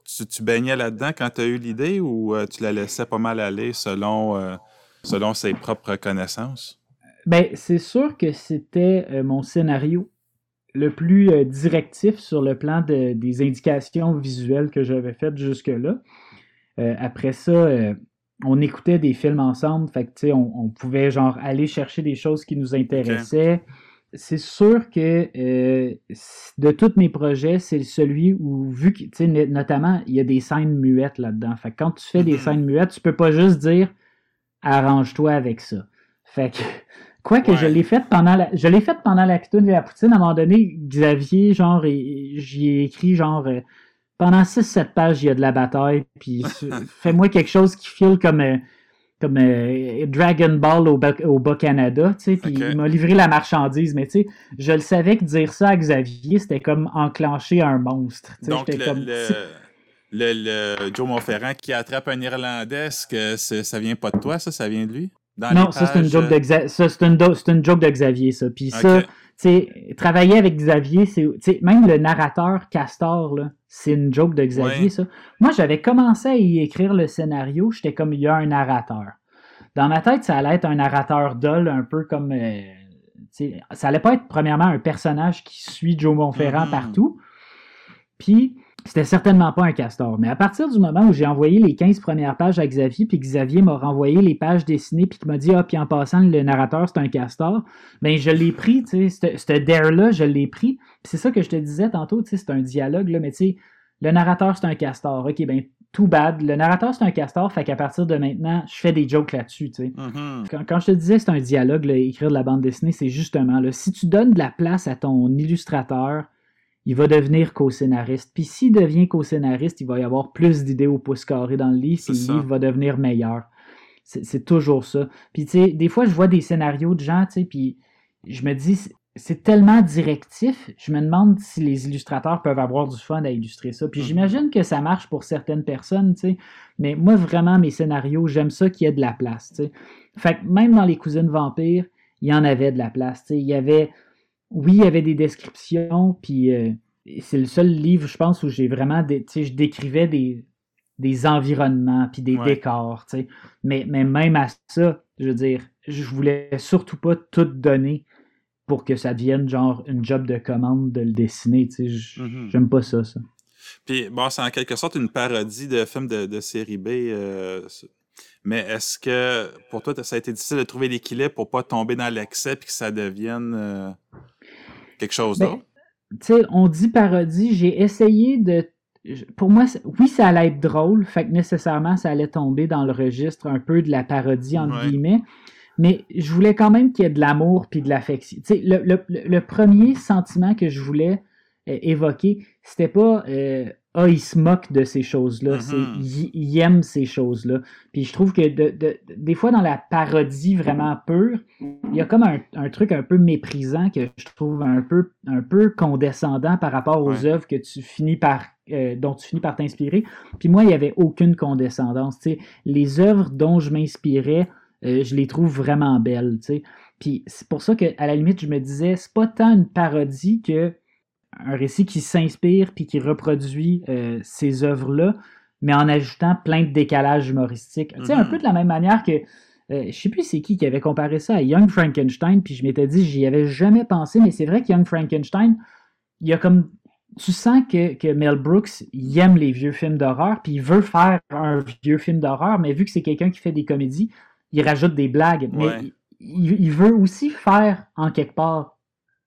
tu, baignais là-dedans quand tu as eu l'idée ou tu la laissais pas mal aller selon, selon ses propres connaissances? Ben, c'est sûr que c'était mon scénario le plus directif sur le plan des indications visuelles que j'avais faites jusque-là. après ça, on écoutait des films ensemble, fait que, on, on pouvait genre aller chercher des choses qui nous intéressaient. C'est sûr que euh, de tous mes projets, c'est celui où, vu que, notamment, il y a des scènes muettes là-dedans. Fait que quand tu fais des mm-hmm. scènes muettes, tu peux pas juste dire arrange-toi avec ça. Fait que, quoi que je l'ai fait pendant la, je l'ai fait pendant la de la poutine, à un moment donné, Xavier, genre, j'y ai écrit, genre, euh, pendant 6-7 pages, il y a de la bataille, puis fais-moi quelque chose qui file comme, euh, comme euh, Dragon Ball au, au Bas-Canada, tu sais, puis il m'a livré la marchandise, mais tu sais, je le savais que dire ça à Xavier, c'était comme enclencher un monstre. Donc, le, le, Joe Monferrand qui attrape un Irlandais, que ça vient pas de toi, ça, ça vient de lui? Non, ça, c'est une, joke de une, une joke de Xavier, ça. Puis ça, travailler avec Xavier, c'est même le narrateur Castor, c'est une joke de Xavier, ça. Moi, j'avais commencé à y écrire le scénario, j'étais comme il y a un narrateur. Dans ma tête, ça allait être un narrateur dol, un peu comme. Euh, ça allait pas être premièrement un personnage qui suit Joe Monferrand mm-hmm. partout. Puis c'était certainement pas un castor. Mais à partir du moment où j'ai envoyé les 15 premières pages à Xavier, puis Xavier m'a renvoyé les pages dessinées, puis qu'il m'a dit Ah, puis en passant, le narrateur, c'est un castor, ben je l'ai pris, tu sais, ce dare-là, je l'ai pris. Puis c'est ça que je te disais tantôt, tu sais, c'est un dialogue, là, mais tu sais, le narrateur, c'est un castor. Ok, ben tout bad. Le narrateur, c'est un castor, fait qu'à partir de maintenant, je fais des jokes là-dessus, tu sais. Mm-hmm. quand, je te disais c'est un dialogue, écrire de la bande dessinée, c'est justement, là, si tu donnes de la place à ton illustrateur, il va devenir co-scénariste. Puis s'il devient co-scénariste, il va y avoir plus d'idées au pouce carré dans le livre, puis le livre va devenir meilleur. C'est toujours ça. Puis tu sais, des fois, je vois des scénarios de gens, tu sais, puis je me dis, c'est tellement directif, je me demande si les illustrateurs peuvent avoir du fun à illustrer ça. Puis mm-hmm. j'imagine que ça marche pour certaines personnes, tu sais, mais moi, vraiment, mes scénarios, j'aime ça qu'il y ait de la place, tu sais. Fait que même dans Les Cousines Vampires, il y en avait de la place, tu sais. Il y avait oui, il y avait des descriptions, puis euh, c'est le seul livre, je pense, où j'ai vraiment, tu sais, je décrivais des, des environnements, puis des décors, tu sais. Mais, mais même à ça, je veux dire, je voulais surtout pas tout donner pour que ça devienne genre une job de commande de le dessiner, tu sais. Mm-hmm. J'aime pas ça, ça. Puis, bon, c'est en quelque sorte une parodie de film de, série B. Euh, mais est-ce que pour toi, ça a été difficile de trouver l'équilibre pour pas tomber dans l'excès et que ça devienne. Euh, quelque chose ben, d'autre? tu sais, on dit parodie, j'ai essayé de. Pour moi, oui, ça allait être drôle, fait que nécessairement, ça allait tomber dans le registre un peu de la parodie, entre guillemets. Mais je voulais quand même qu'il y ait de l'amour puis de l'affection. Tu sais, le, premier sentiment que je voulais euh, évoquer, c'était pas euh, ah, il se moque de ces choses-là. Mm-hmm. Il, aime ces choses-là. Puis je trouve que des fois, dans la parodie vraiment pure, il y a comme un, truc un peu méprisant que je trouve un peu, un peu condescendant par rapport aux œuvres que tu finis par, euh, dont tu finis par t'inspirer. Puis moi, il n'y avait aucune condescendance. Les œuvres dont je m'inspirais, euh, je les trouve vraiment belles. Puis c'est pour ça qu'à la limite, je me disais, c'est pas tant une parodie que un récit qui s'inspire puis qui reproduit euh, ces œuvres-là, mais en ajoutant plein de décalages humoristiques. Tu sais, un mm-hmm. peu de la même manière que euh, je sais plus c'est qui qui avait comparé ça à Young Frankenstein, puis je m'étais dit, j'y avais jamais pensé, mais c'est vrai que Young Frankenstein, il y a comme. Tu sens que, Mel Brooks, il aime les vieux films d'horreur, puis il veut faire un vieux film d'horreur, mais vu que c'est quelqu'un qui fait des comédies, il rajoute des blagues. Mais il, veut aussi faire, en quelque part,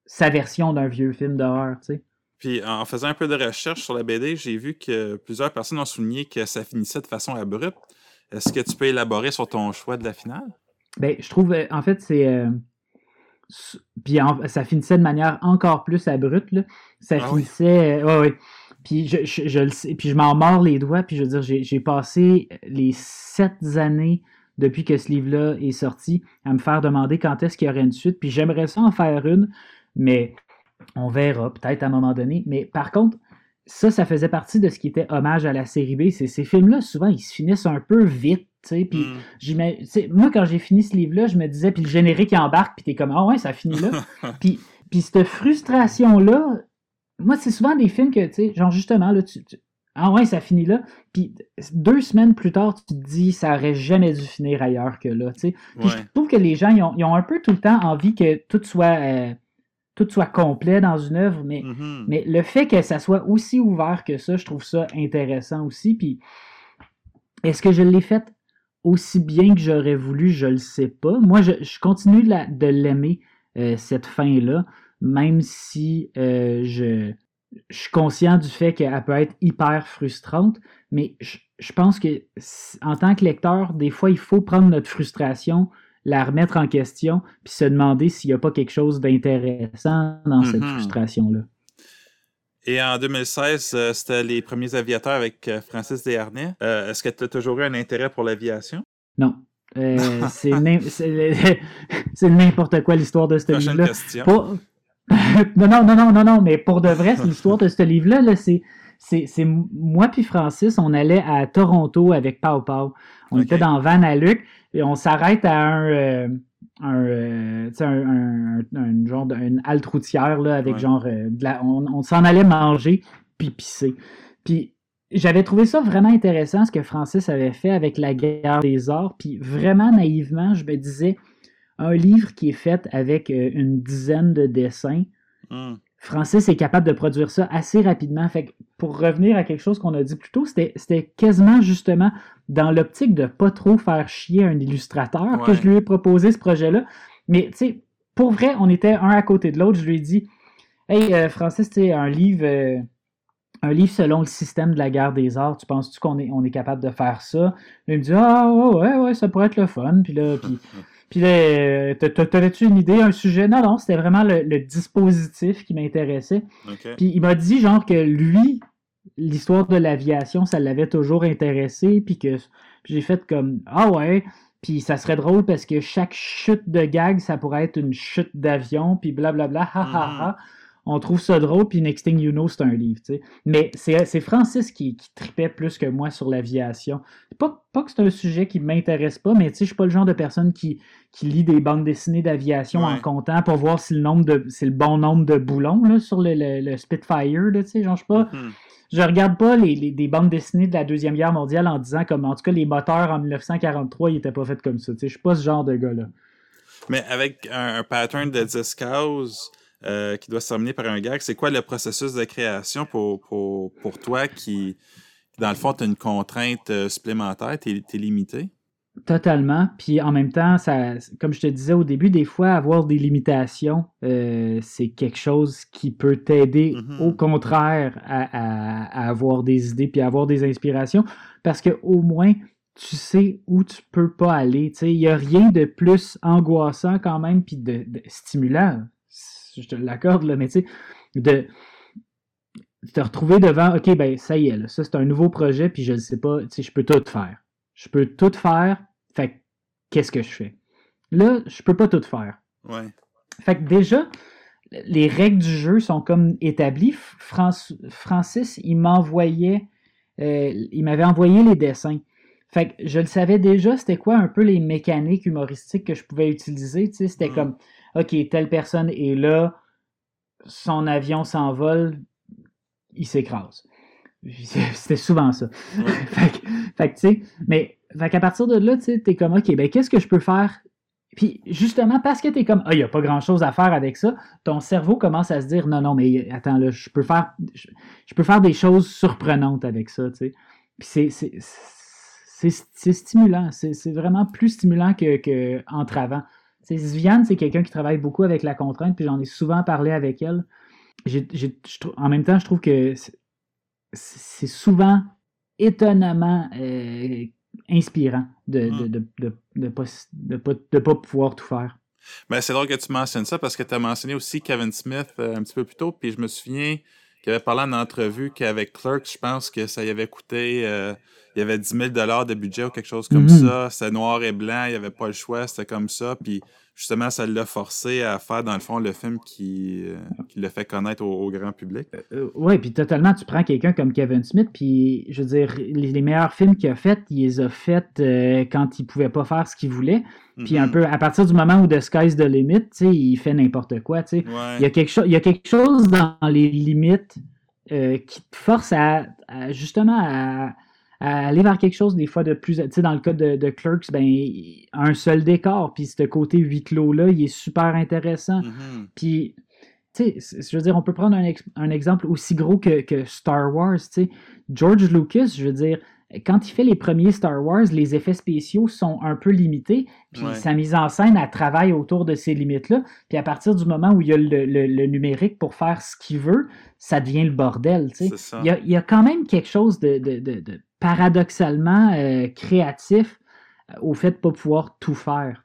sa version d'un vieux film d'horreur, tu sais. Puis en faisant un peu de recherche sur la BD, j'ai vu que plusieurs personnes ont souligné que ça finissait de façon abrupte. Est-ce que tu peux élaborer sur ton choix de la finale? Ben, je trouve, euh, en fait, c'est. Euh, puis ça finissait de manière encore plus abrupte. Là. Ça ah finissait. Oui. Euh, puis je, je, le sais, puis je m'en mords les doigts, puis je veux dire, j'ai passé les sept années depuis que ce livre-là est sorti à me faire demander quand est-ce qu'il y aurait une suite. Puis j'aimerais ça en faire une, mais on verra peut-être à un moment donné. Mais par contre, ça, ça faisait partie de ce qui était hommage à la série B. C'est ces films-là, souvent, ils se finissent un peu vite. Puis, mm. moi, quand j'ai fini ce livre-là, je me disais, puis le générique embarque, puis t'es comme, ah ouais, ça finit là. puis, puis cette frustration-là, moi, c'est souvent des films que, tu sais, genre justement, là, tu, ah ouais, ça finit là. Puis deux semaines plus tard, tu te dis, ça aurait jamais dû finir ailleurs que là. Tu sais. Puis je trouve que les gens, ils ont, un peu tout le temps envie que tout soit, euh, tout soit complet dans une œuvre, mais, mm-hmm. mais le fait que ça soit aussi ouvert que ça, je trouve ça intéressant aussi. Puis est-ce que je l'ai fait aussi bien que j'aurais voulu? Je le sais pas. Moi, je, continue de l'aimer, euh, cette fin-là, même si euh, je je suis conscient du fait qu'elle peut être hyper frustrante, mais je, pense que en tant que lecteur, des fois, il faut prendre notre frustration, la remettre en question, puis se demander s'il n'y a pas quelque chose d'intéressant dans cette mm-hmm. frustration-là. Et en 2016, euh, c'était les premiers aviateurs avec euh, Francis Desharnais. Euh, est-ce que tu as toujours eu un intérêt pour l'aviation? Non. c'est n'importe quoi l'histoire de ce livre-là. non, non, non, non, non, non, mais pour de vrai, l'histoire de ce livre-là, -là, c'est moi puis Francis, on allait à Toronto avec Pau Pau. On était dans Van Luc et on s'arrête à un, euh, euh, un, un, genre d'une halte routière là, avec genre euh, on, s'en allait manger puis pisser. Puis j'avais trouvé ça vraiment intéressant ce que Francis avait fait avec la guerre des arts. Puis vraiment naïvement, je me disais un livre qui est fait avec euh, une dizaine de dessins. Hmm. Francis est capable de produire ça assez rapidement. Fait pour revenir à quelque chose qu'on a dit plus tôt, c'était quasiment justement dans l'optique de pas trop faire chier un illustrateur que je lui ai proposé ce projet-là. Mais tu sais, pour vrai, on était un à côté de l'autre. Je lui ai dit Hey euh, Francis, tu un livre. Euh, un livre selon le système de la guerre des arts, tu penses-tu qu'on est, on est capable de faire ça? Il me dit Ah ouais, ouais, ça pourrait être le fun. Puis là, puis Puis là, t'avais-tu une idée, un sujet? Non, non, c'était vraiment le, dispositif qui m'intéressait. Puis il m'a dit, genre, que lui, l'histoire de l'aviation, ça l'avait toujours intéressé, puis que j'ai fait comme, ah ouais, puis ça serait drôle parce que chaque chute de gag, ça pourrait être une chute d'avion, puis blablabla, ha ha ha. On trouve ça drôle, puis Next Thing You Know, c'est un livre. sais. Mais c'est Francis qui, qui, tripait plus que moi sur l'aviation. Pas, pas que c'est un sujet qui m'intéresse pas, mais je suis pas le genre de personne qui, qui lit des bandes dessinées d'aviation en comptant pour voir si le nombre de c'est le bon nombre de boulons là, sur le, le, Spitfire. Là, genre, je pas. Mm-hmm. Je regarde pas les, les, des bandes dessinées de la Deuxième Guerre mondiale en disant comme en tout cas les moteurs en 1943 ils étaient pas faits comme ça. Je suis pas ce genre de gars-là. Mais avec un, pattern de 10 euh, qui doit se terminer par un gag. C'est quoi le processus de création pour, pour, pour toi qui, dans le fond, tu as une contrainte euh, supplémentaire, tu es, limité? Totalement. Puis en même temps, ça, comme je te disais au début, des fois, avoir des limitations, euh, c'est quelque chose qui peut t'aider mm-hmm. au contraire à, avoir des idées puis à avoir des inspirations parce qu'au moins, tu sais où tu peux pas aller. Il n'y a rien de plus angoissant quand même puis de stimulant je te l'accorde, mais tu sais, de te retrouver devant, OK, ben ça y est, ça c'est un nouveau projet, puis je ne sais pas, tu sais, je peux tout faire. Je peux tout faire, fait qu'est-ce que je fais? Là, je peux pas tout faire. Ouais. Fait que déjà, les règles du jeu sont comme établies. Francis, il m'envoyait, euh, il m'avait envoyé les dessins. Fait que je le savais déjà, c'était quoi un peu les mécaniques humoristiques que je pouvais utiliser. Tu sais, c'était mm. comme, OK, telle personne est là, son avion s'envole, il s'écrase. C'était souvent ça. fait, que, tu sais, mais fait qu'à partir de là, tu sais, t'es comme, OK, ben qu'est-ce que je peux faire? Puis justement, parce que t'es comme, ah, il n'y a pas grand-chose à faire avec ça, ton cerveau commence à se dire, non, non, mais attends, là, je peux faire, je, peux faire des choses surprenantes avec ça, tu sais. Puis c'est stimulant, c'est vraiment plus stimulant qu'en que. Viviane, c'est quelqu'un qui travaille beaucoup avec la contrainte, puis j'en ai souvent parlé avec elle. en même temps, je trouve que c'est souvent étonnamment euh, inspirant de ne mm. de, de, pas, pas, pouvoir tout faire. Ben, c'est drôle que tu mentionnes ça parce que tu as mentionné aussi Kevin Smith euh, un petit peu plus tôt, puis je me souviens qu'il avait parlé en entrevue qu'avec Clerks, je pense que ça y avait coûté, euh, il y avait 10 000 de budget ou quelque chose comme mm-hmm. ça. C'était noir et blanc, il n'y avait pas le choix, c'était comme ça. Puis justement, ça l'a forcé à faire, dans le fond, le film qui, euh, qui l'a fait connaître au, grand public. Euh, oui, puis totalement, tu prends quelqu'un comme Kevin Smith, puis je veux dire, les, meilleurs films qu'il a fait, il les a faits quand il pouvait pas faire ce qu'il voulait. Puis un mm-hmm. peu, à partir du moment où The Sky's the Limit, il fait n'importe quoi. Il, y a quelque il y a quelque chose dans les limites qui te force à justement à aller vers quelque chose des fois de plus. Tu sais, dans le cas de, Clerks, ben, un seul décor, puis ce côté huis clos-là, il est super intéressant. Mm-hmm. Puis, tu sais, je veux dire, on peut prendre un, exemple aussi gros que, que Star Wars, tu sais. George Lucas, je veux dire, quand il fait les premiers Star Wars, les effets spéciaux sont un peu limités, puis sa mise en scène, elle travaille autour de ces limites-là. Puis à partir du moment où il y a le, numérique pour faire ce qu'il veut, ça devient le bordel. Il y, a, il y, a, quand même quelque chose de, de, paradoxalement euh, créatif euh, au fait de ne pas pouvoir tout faire.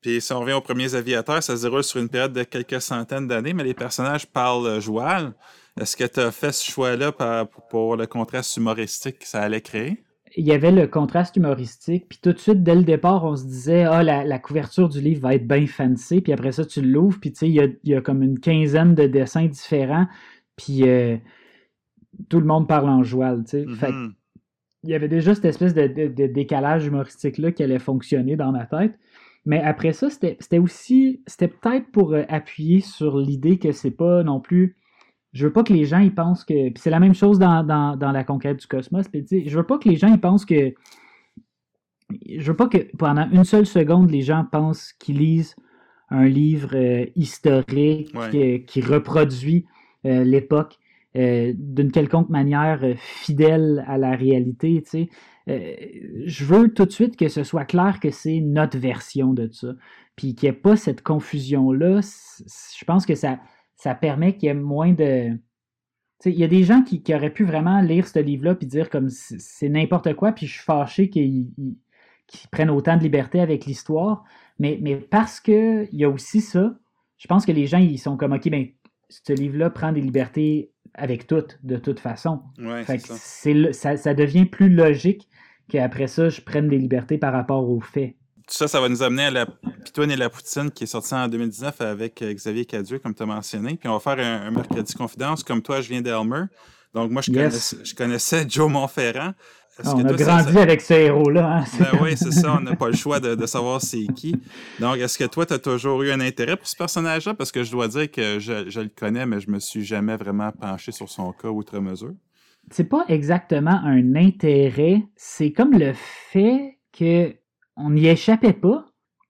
Puis si on revient aux premiers aviateurs, ça se déroule sur une période de quelques centaines d'années, mais les personnages parlent joual. Est-ce que tu as fait ce choix-là pour le contraste humoristique que ça allait créer? Il y avait le contraste humoristique, puis tout de suite, dès le départ, on se disait Ah, la, couverture du livre va être bien fancy, puis après ça, tu l'ouvres, puis tu sais, il y a, comme une quinzaine de dessins différents, puis euh, tout le monde parle en joual, tu sais. Mm-hmm. il y avait déjà cette espèce de, décalage humoristique-là qui allait fonctionner dans ma tête. Mais après ça, c'était aussi, c'était peut-être pour euh, appuyer sur l'idée que c'est pas non plus je veux pas que les gens ils pensent que. Puis c'est la même chose dans, la conquête du cosmos. je veux pas que les gens ils pensent que. Je veux pas que pendant une seule seconde, les gens pensent qu'ils lisent un livre euh, historique euh, qui, reproduit euh, l'époque d'une quelconque manière fidèle à la réalité. je veux tout de suite que ce soit clair que c'est notre version de ça. Puis qu'il n'y ait pas cette confusion-là. Je pense que ça ça permet qu'il y ait moins de. Il y a des gens qui, auraient pu vraiment lire ce livre-là puis dire comme c'est n'importe quoi, puis je suis fâché qu'ils prennent autant de liberté avec l'histoire. Mais, mais parce qu'il y a aussi ça, je pense que les gens, ils sont comme OK, ben, ce livre-là prend des libertés avec toutes, de toute façon. fait ça, ça devient plus logique qu'après ça, je prenne des libertés par rapport aux faits tout ça, ça va nous amener à la Pitoine et la Poutine qui est sorti en 2019 avec euh, Xavier Cadieux, comme tu as mentionné. Puis on va faire un, mercredi confidence. Comme toi, je viens d'Elmer. Donc moi, je, connaissais, Joe Montferrand. Ah, on a grandi avec ce héros-là. Hein? Ben oui, c'est ça. On n'a pas le choix de, savoir c'est qui. Donc, est-ce que toi, tu as toujours eu un intérêt pour ce personnage-là? Parce que je dois dire que je, je, le connais, mais je me suis jamais vraiment penché sur son cas outre mesure. C'est pas exactement un intérêt. C'est comme le fait que on n'y échappait pas.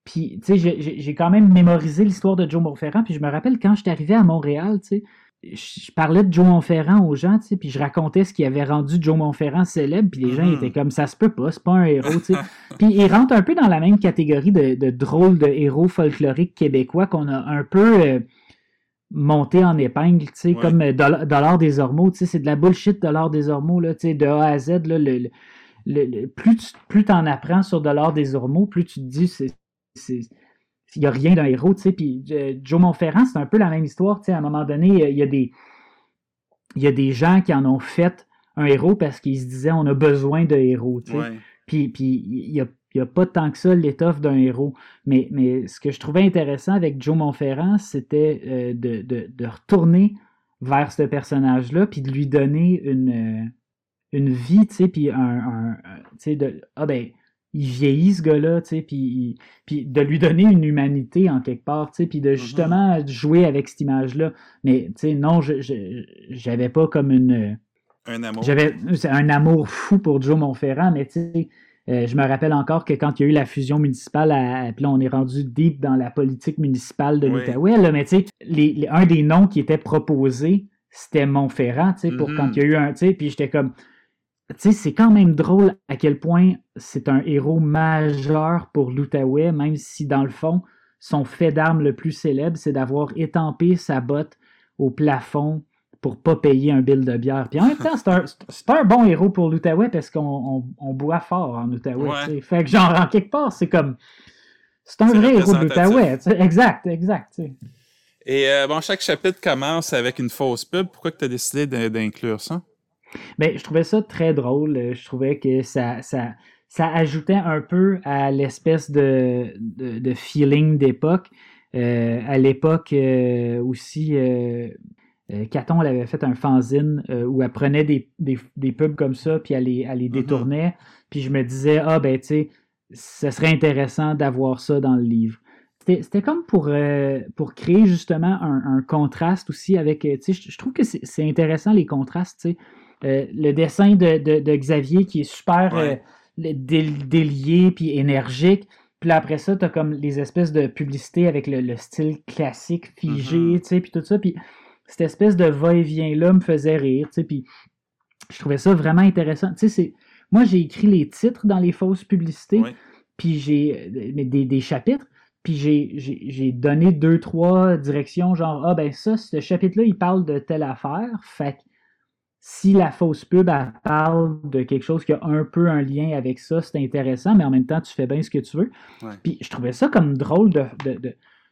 Puis, tu sais, j'ai quand même mémorisé l'histoire de Joe Montferrand. Puis je me rappelle quand j'étais arrivé à Montréal, tu sais, je parlais de Joe Montferrand aux gens, tu sais, puis je racontais ce qui avait rendu Joe Montferrand célèbre, puis les gens mm-hmm. étaient comme ça se peut pas, c'est pas un héros, tu sais. puis il rentre un peu dans la même catégorie de, de drôles de héros folkloriques québécois qu'on a un peu euh, monté en épingle, tu sais, comme euh, Dollar des Ormeaux, tu sais, c'est de la bullshit Dollar des Ormeaux, là, tu sais, de A à Z, là, le plus tu en apprends sur de l'art des ormeaux, plus tu te dis c'est il n'y a rien d'un héros, tu sais. Puis euh, Joe Montferrand, c'est un peu la même histoire, tu sais. À un moment donné, il y a des, il y a des gens qui en ont fait un héros parce qu'ils se disaient on a besoin de héros, tu sais. Puis, puis il n'y a, a, pas tant que ça l'étoffe d'un héros. Mais, mais ce que je trouvais intéressant avec Joe Montferrand, c'était euh, de, de, retourner vers ce personnage-là, puis de lui donner une, euh, une vie, tu sais, puis un, tu sais, de, ah ben, il vieillit ce gars-là, tu sais, puis, puis de lui donner une humanité en quelque part, tu sais, puis de mm-hmm. justement jouer avec cette image-là. Mais, tu sais, non, je, j'avais pas comme une... Un amour. J'avais un amour fou pour Joe Montferrand, mais tu sais, euh, je me rappelle encore que quand il y a eu la fusion municipale, à, puis là, on est rendu deep dans la politique municipale de l'Outaouais, mais tu sais, un des noms qui était proposé, c'était Montferrand, tu sais, pour quand mm-hmm. il y a eu un, tu sais, puis j'étais comme, sais, c'est quand même drôle à quel point c'est un héros majeur pour l'Outaouais, même si dans le fond, son fait d'arme le plus célèbre, c'est d'avoir étampé sa botte au plafond pour pas payer un bill de bière. Puis en même temps, c'est un, un, bon héros pour l'Outaouais parce qu'on on, boit fort en Outaouais. Fait que genre, en quelque part, c'est comme... C'est un vrai héros de l'Outaouais. Exact, exact. Et euh, bon, chaque chapitre commence avec une fausse pub. Pourquoi tu as décidé d'inclure ça? Ben, je trouvais ça très drôle. Je trouvais que ça, ça, ça ajoutait un peu à l'espèce de, de, feeling d'époque. Euh, à l'époque euh, aussi, euh, Caton elle avait fait un fanzine où elle prenait des, des, pubs comme ça, puis elle les, elle les mm-hmm. détournait. Puis je me disais, ah ben tu sais, ce serait intéressant d'avoir ça dans le livre. C'était comme pour, pour créer justement un, contraste aussi avec, tu sais, je, trouve que c'est intéressant les contrastes, tu sais. Le dessin de, de, Xavier qui est super délié puis énergique. Puis après ça, tu as comme les espèces de publicités avec le, style classique, figé, mm-hmm. tu sais, puis tout ça. Puis cette espèce de va-et-vient-là me faisait rire, tu sais, puis je trouvais ça vraiment intéressant. Tu sais, c'est... Moi, j'ai écrit les titres dans les fausses publicités, puis j'ai... Des, des chapitres, puis j'ai donné deux, trois directions, genre, ah ben ça, ce chapitre-là, il parle de telle affaire, fait si la fausse pub parle de quelque chose qui a un peu un lien avec ça, c'est intéressant, mais en même temps, tu fais bien ce que tu veux. Puis je trouvais ça comme drôle de,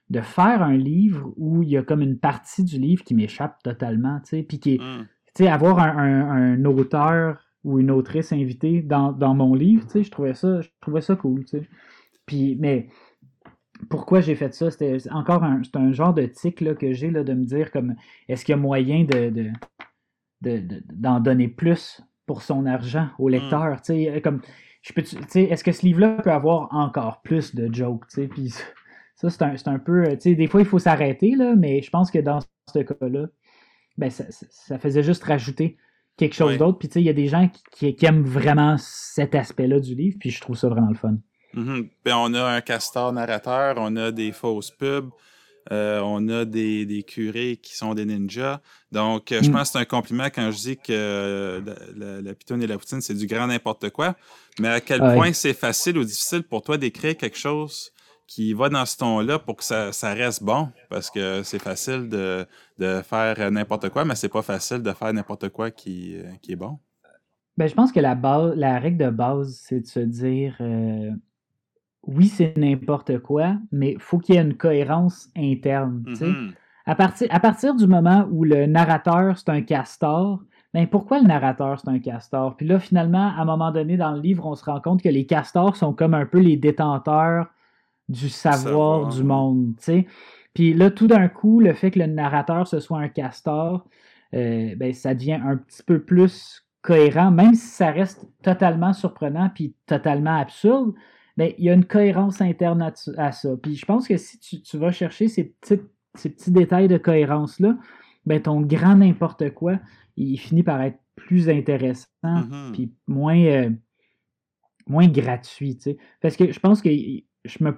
de, faire un livre où il y a comme une partie du livre qui m'échappe totalement, tu sais, puis qui mm. tu sais, avoir un, auteur ou une autrice invitée dans, mon livre, tu sais, je trouvais ça, je trouvais ça cool, tu sais. Puis, mais pourquoi j'ai fait ça? C'était encore un, un genre de tic là, que j'ai de me dire comme est-ce qu'il y a moyen de d'en donner plus pour son argent au hmm. lecteur. Comme, je peux, est-ce que ce livre-là peut avoir encore plus de jokes? Puis ça, c'est un, un, peu. Des fois, il faut s'arrêter, là, mais je pense que dans ce cas-là, ben, ça, faisait juste rajouter quelque chose d'autre. Puis il y a des gens qui, qui, aiment vraiment cet aspect-là du livre, puis je trouve ça vraiment le fun. Ben, on a un castor narrateur, on a des fausses pubs. Euh, on a des, curés qui sont des ninjas. Donc, euh, je mm. pense que c'est un compliment quand je dis que euh, la, la, et la poutine, c'est du grand n'importe quoi. Mais à quel point c'est facile ou difficile pour toi d'écrire quelque chose qui va dans ce ton-là pour que ça, reste bon? Parce que c'est facile de, faire n'importe quoi, mais c'est pas facile de faire n'importe quoi qui, est bon. Ben, je pense que la, base, la règle de base, c'est de se dire oui, c'est n'importe quoi, mais il faut qu'il y ait une cohérence interne. Mm-hmm. à, partir, à partir du moment où le narrateur, c'est un castor, ben pourquoi le narrateur, c'est un castor? Puis là, finalement, à un moment donné dans le livre, on se rend compte que les castors sont comme un peu les détenteurs du savoir, du monde. Puis là, tout d'un coup, le fait que le narrateur, ce soit un castor, euh, ben, ça devient un petit peu plus cohérent, même si ça reste totalement surprenant puis totalement absurde mais il y a une cohérence interne à, ça. Puis je pense que si tu, vas chercher ces, ces petits détails de cohérence-là, ben ton grand n'importe quoi, il finit par être plus intéressant, mm-hmm. puis moins, euh, moins gratuit. Parce que je pense que je me,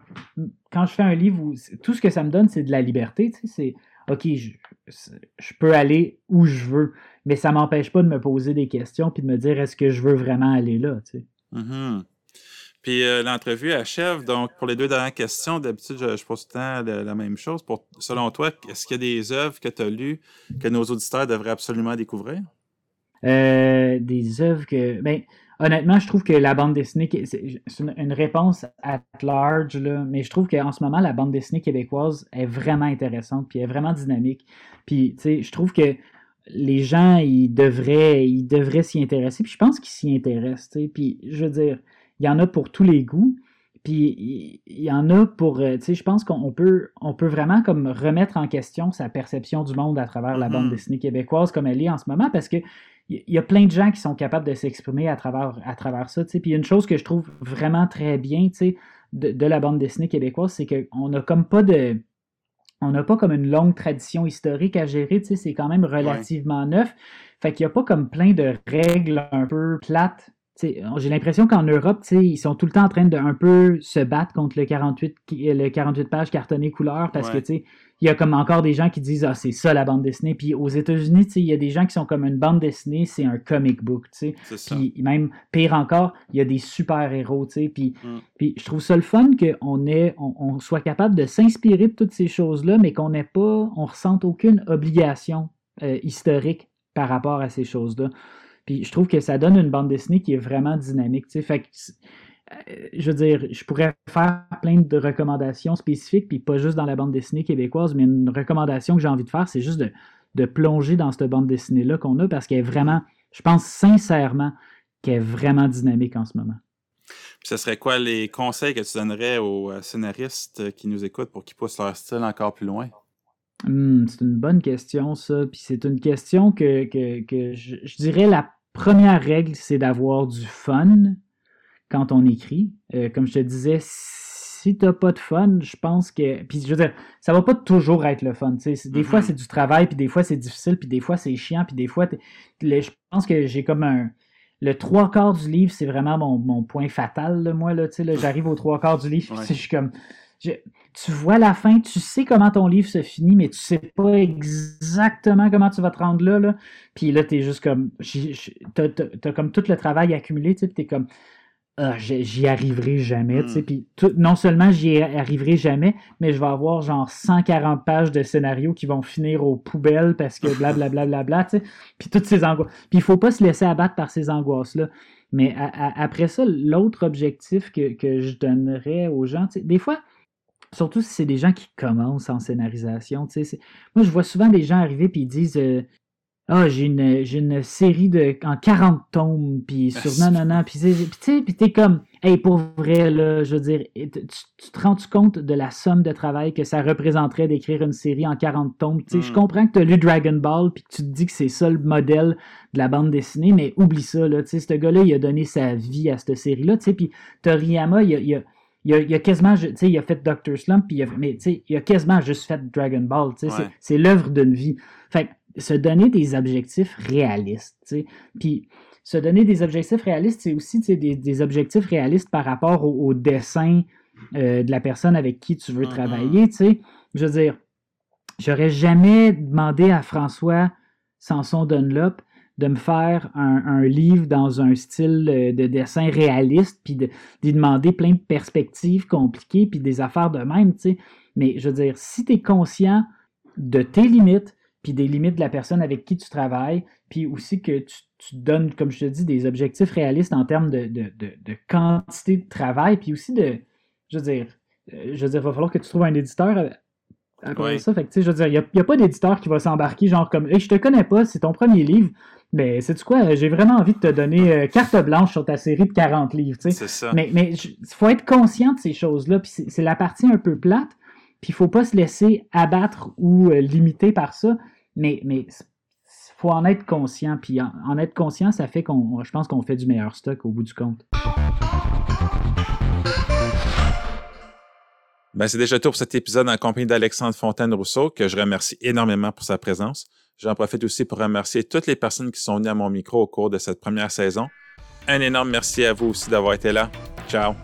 quand je fais un livre où tout ce que ça me donne, c'est de la liberté. C'est OK, je, je, peux aller où je veux, mais ça ne m'empêche pas de me poser des questions puis de me dire est-ce que je veux vraiment aller là. Mm-hmm. Puis euh, l'entrevue achève. Donc, pour les deux dernières questions, d'habitude, je, pose tout le temps la, même chose. Pour, selon toi, est-ce qu'il y a des œuvres que tu as lues que nos auditeurs devraient absolument découvrir? Euh, des œuvres que. Ben, honnêtement, je trouve que la bande dessinée, c'est une, réponse at large, là, mais je trouve qu'en ce moment, la bande dessinée québécoise est vraiment intéressante, puis est vraiment dynamique. Puis, tu sais, je trouve que les gens, ils devraient ils devraient s'y intéresser, puis je pense qu'ils s'y intéressent. Puis, je veux dire, il y en a pour tous les goûts. Puis il y en a pour, euh, tu sais, je pense qu'on peut, on peut vraiment comme remettre en question sa perception du monde à travers la bande mm-hmm. dessinée québécoise comme elle est en ce moment, parce que il y a plein de gens qui sont capables de s'exprimer à travers, à travers ça. Tu sais. Puis une chose que je trouve vraiment très bien, tu sais, de, la bande dessinée québécoise, c'est qu'on n'a comme pas de, on n'a pas comme une longue tradition historique à gérer. Tu sais, c'est quand même relativement neuf. Fait qu'il n'y a pas comme plein de règles un peu plates j'ai l'impression qu'en Europe, ils sont tout le temps en train de un peu se battre contre le 48, le 48 pages cartonné couleur parce que il y a comme encore des gens qui disent Ah, c'est ça la bande dessinée. Puis aux États-Unis, il y a des gens qui sont comme une bande dessinée, c'est un comic book. Puis même pire encore, il y a des super-héros. Puis, mm. puis je trouve ça le fun qu'on on, on, soit capable de s'inspirer de toutes ces choses-là, mais qu'on n'ait pas, on ressente aucune obligation euh, historique par rapport à ces choses-là. Puis je trouve que ça donne une bande dessinée qui est vraiment dynamique. Fait euh, je veux dire, je pourrais faire plein de recommandations spécifiques, puis pas juste dans la bande dessinée québécoise, mais une recommandation que j'ai envie de faire, c'est juste de, plonger dans cette bande dessinée-là qu'on a, parce qu'elle est vraiment, je pense sincèrement qu'elle est vraiment dynamique en ce moment. Puis ce serait quoi les conseils que tu donnerais aux euh, scénaristes qui nous écoutent pour qu'ils poussent leur style encore plus loin? Hmm, c'est une bonne question, ça. Puis c'est une question que, que, je, dirais la première règle, c'est d'avoir du fun quand on écrit. Euh, comme je te disais, si t'as pas de fun, je pense que. Puis je veux dire, ça va pas toujours être le fun. Des fois, mm-hmm. c'est du travail, puis des fois, c'est difficile, puis des fois, c'est chiant, puis des fois, je pense que j'ai comme un. Le trois quarts du livre, c'est vraiment mon, point fatal, moi. Là, là, J'arrive au trois quarts du livre, je suis comme. Tu vois la fin, tu sais comment ton livre se finit, mais tu sais pas exactement comment tu vas te rendre là. là. Puis là, es juste comme. T'as as, comme tout le travail accumulé, tu es comme ah, j'y arriverai jamais. tu sais, hmm. Puis non seulement j'y arriverai jamais, mais je vais avoir genre 140 pages de scénarios qui vont finir aux poubelles parce que blablabla. Bla, bla, bla, puis toutes ces angoisses. Puis il faut pas se laisser abattre par ces angoisses-là. Mais après ça, l'autre objectif que, que, je donnerais aux gens, des fois, surtout si c'est des gens qui commencent en scénarisation, moi je vois souvent des gens arriver et ils disent euh, ah, j'ai une, j'ai une série de, en 40 tomes, puis sur non, non, non, puis tu sais, puis t'es comme, hey, pour vrai, là, je veux dire, tu, te rends -tu compte de la somme de travail que ça représenterait d'écrire une série en 40 tomes? Tu sais, je hmm. comprends que tu as lu Dragon Ball, puis que tu te dis que c'est ça le modèle de la bande dessinée, mais oublie ça, là, tu sais, ce gars-là, il a donné sa vie à cette série-là, tu sais, puis Toriyama, il a, il a il a, quasiment, tu sais, il a fait Doctor Slump, puis il a, mais tu sais, il a quasiment juste fait Dragon Ball, tu sais, c'est l'œuvre d'une vie. Fait se donner des objectifs réalistes. Puis se donner des objectifs réalistes, c'est aussi des, des, objectifs réalistes par rapport au, dessin euh, de la personne avec qui tu veux mm-hmm. travailler. Je veux dire, j'aurais jamais demandé à François Sanson Dunlop de me faire un, livre dans un style euh, de dessin réaliste, puis de, demander plein de perspectives compliquées, puis des affaires de même, Mais je veux dire, si tu es conscient de tes limites, puis des limites de la personne avec qui tu travailles, puis aussi que tu, donnes, comme je te dis, des objectifs réalistes en termes de, quantité de travail, puis aussi de, je veux dire, euh, je veux dire, il va falloir que tu trouves un éditeur euh, à ça. Fait que, je veux dire, il n'y a, pas d'éditeur qui va s'embarquer, genre comme, hey, je te connais pas, c'est ton premier livre, mais sais-tu quoi, j'ai vraiment envie de te donner euh, carte blanche sur ta série de 40 livres, tu sais. Mais il faut être conscient de ces choses-là, puis c'est la partie un peu plate, puis il faut pas se laisser abattre ou euh, limiter par ça, mais mais faut en être conscient. Puis en, être conscient, ça fait qu'on, je pense qu'on fait du meilleur stock au bout du compte. Ben, c'est déjà tout pour cet épisode en compagnie d'Alexandre Fontaine-Rousseau, que je remercie énormément pour sa présence. J'en profite aussi pour remercier toutes les personnes qui sont venues à mon micro au cours de cette première saison. Un énorme merci à vous aussi d'avoir été là. Ciao!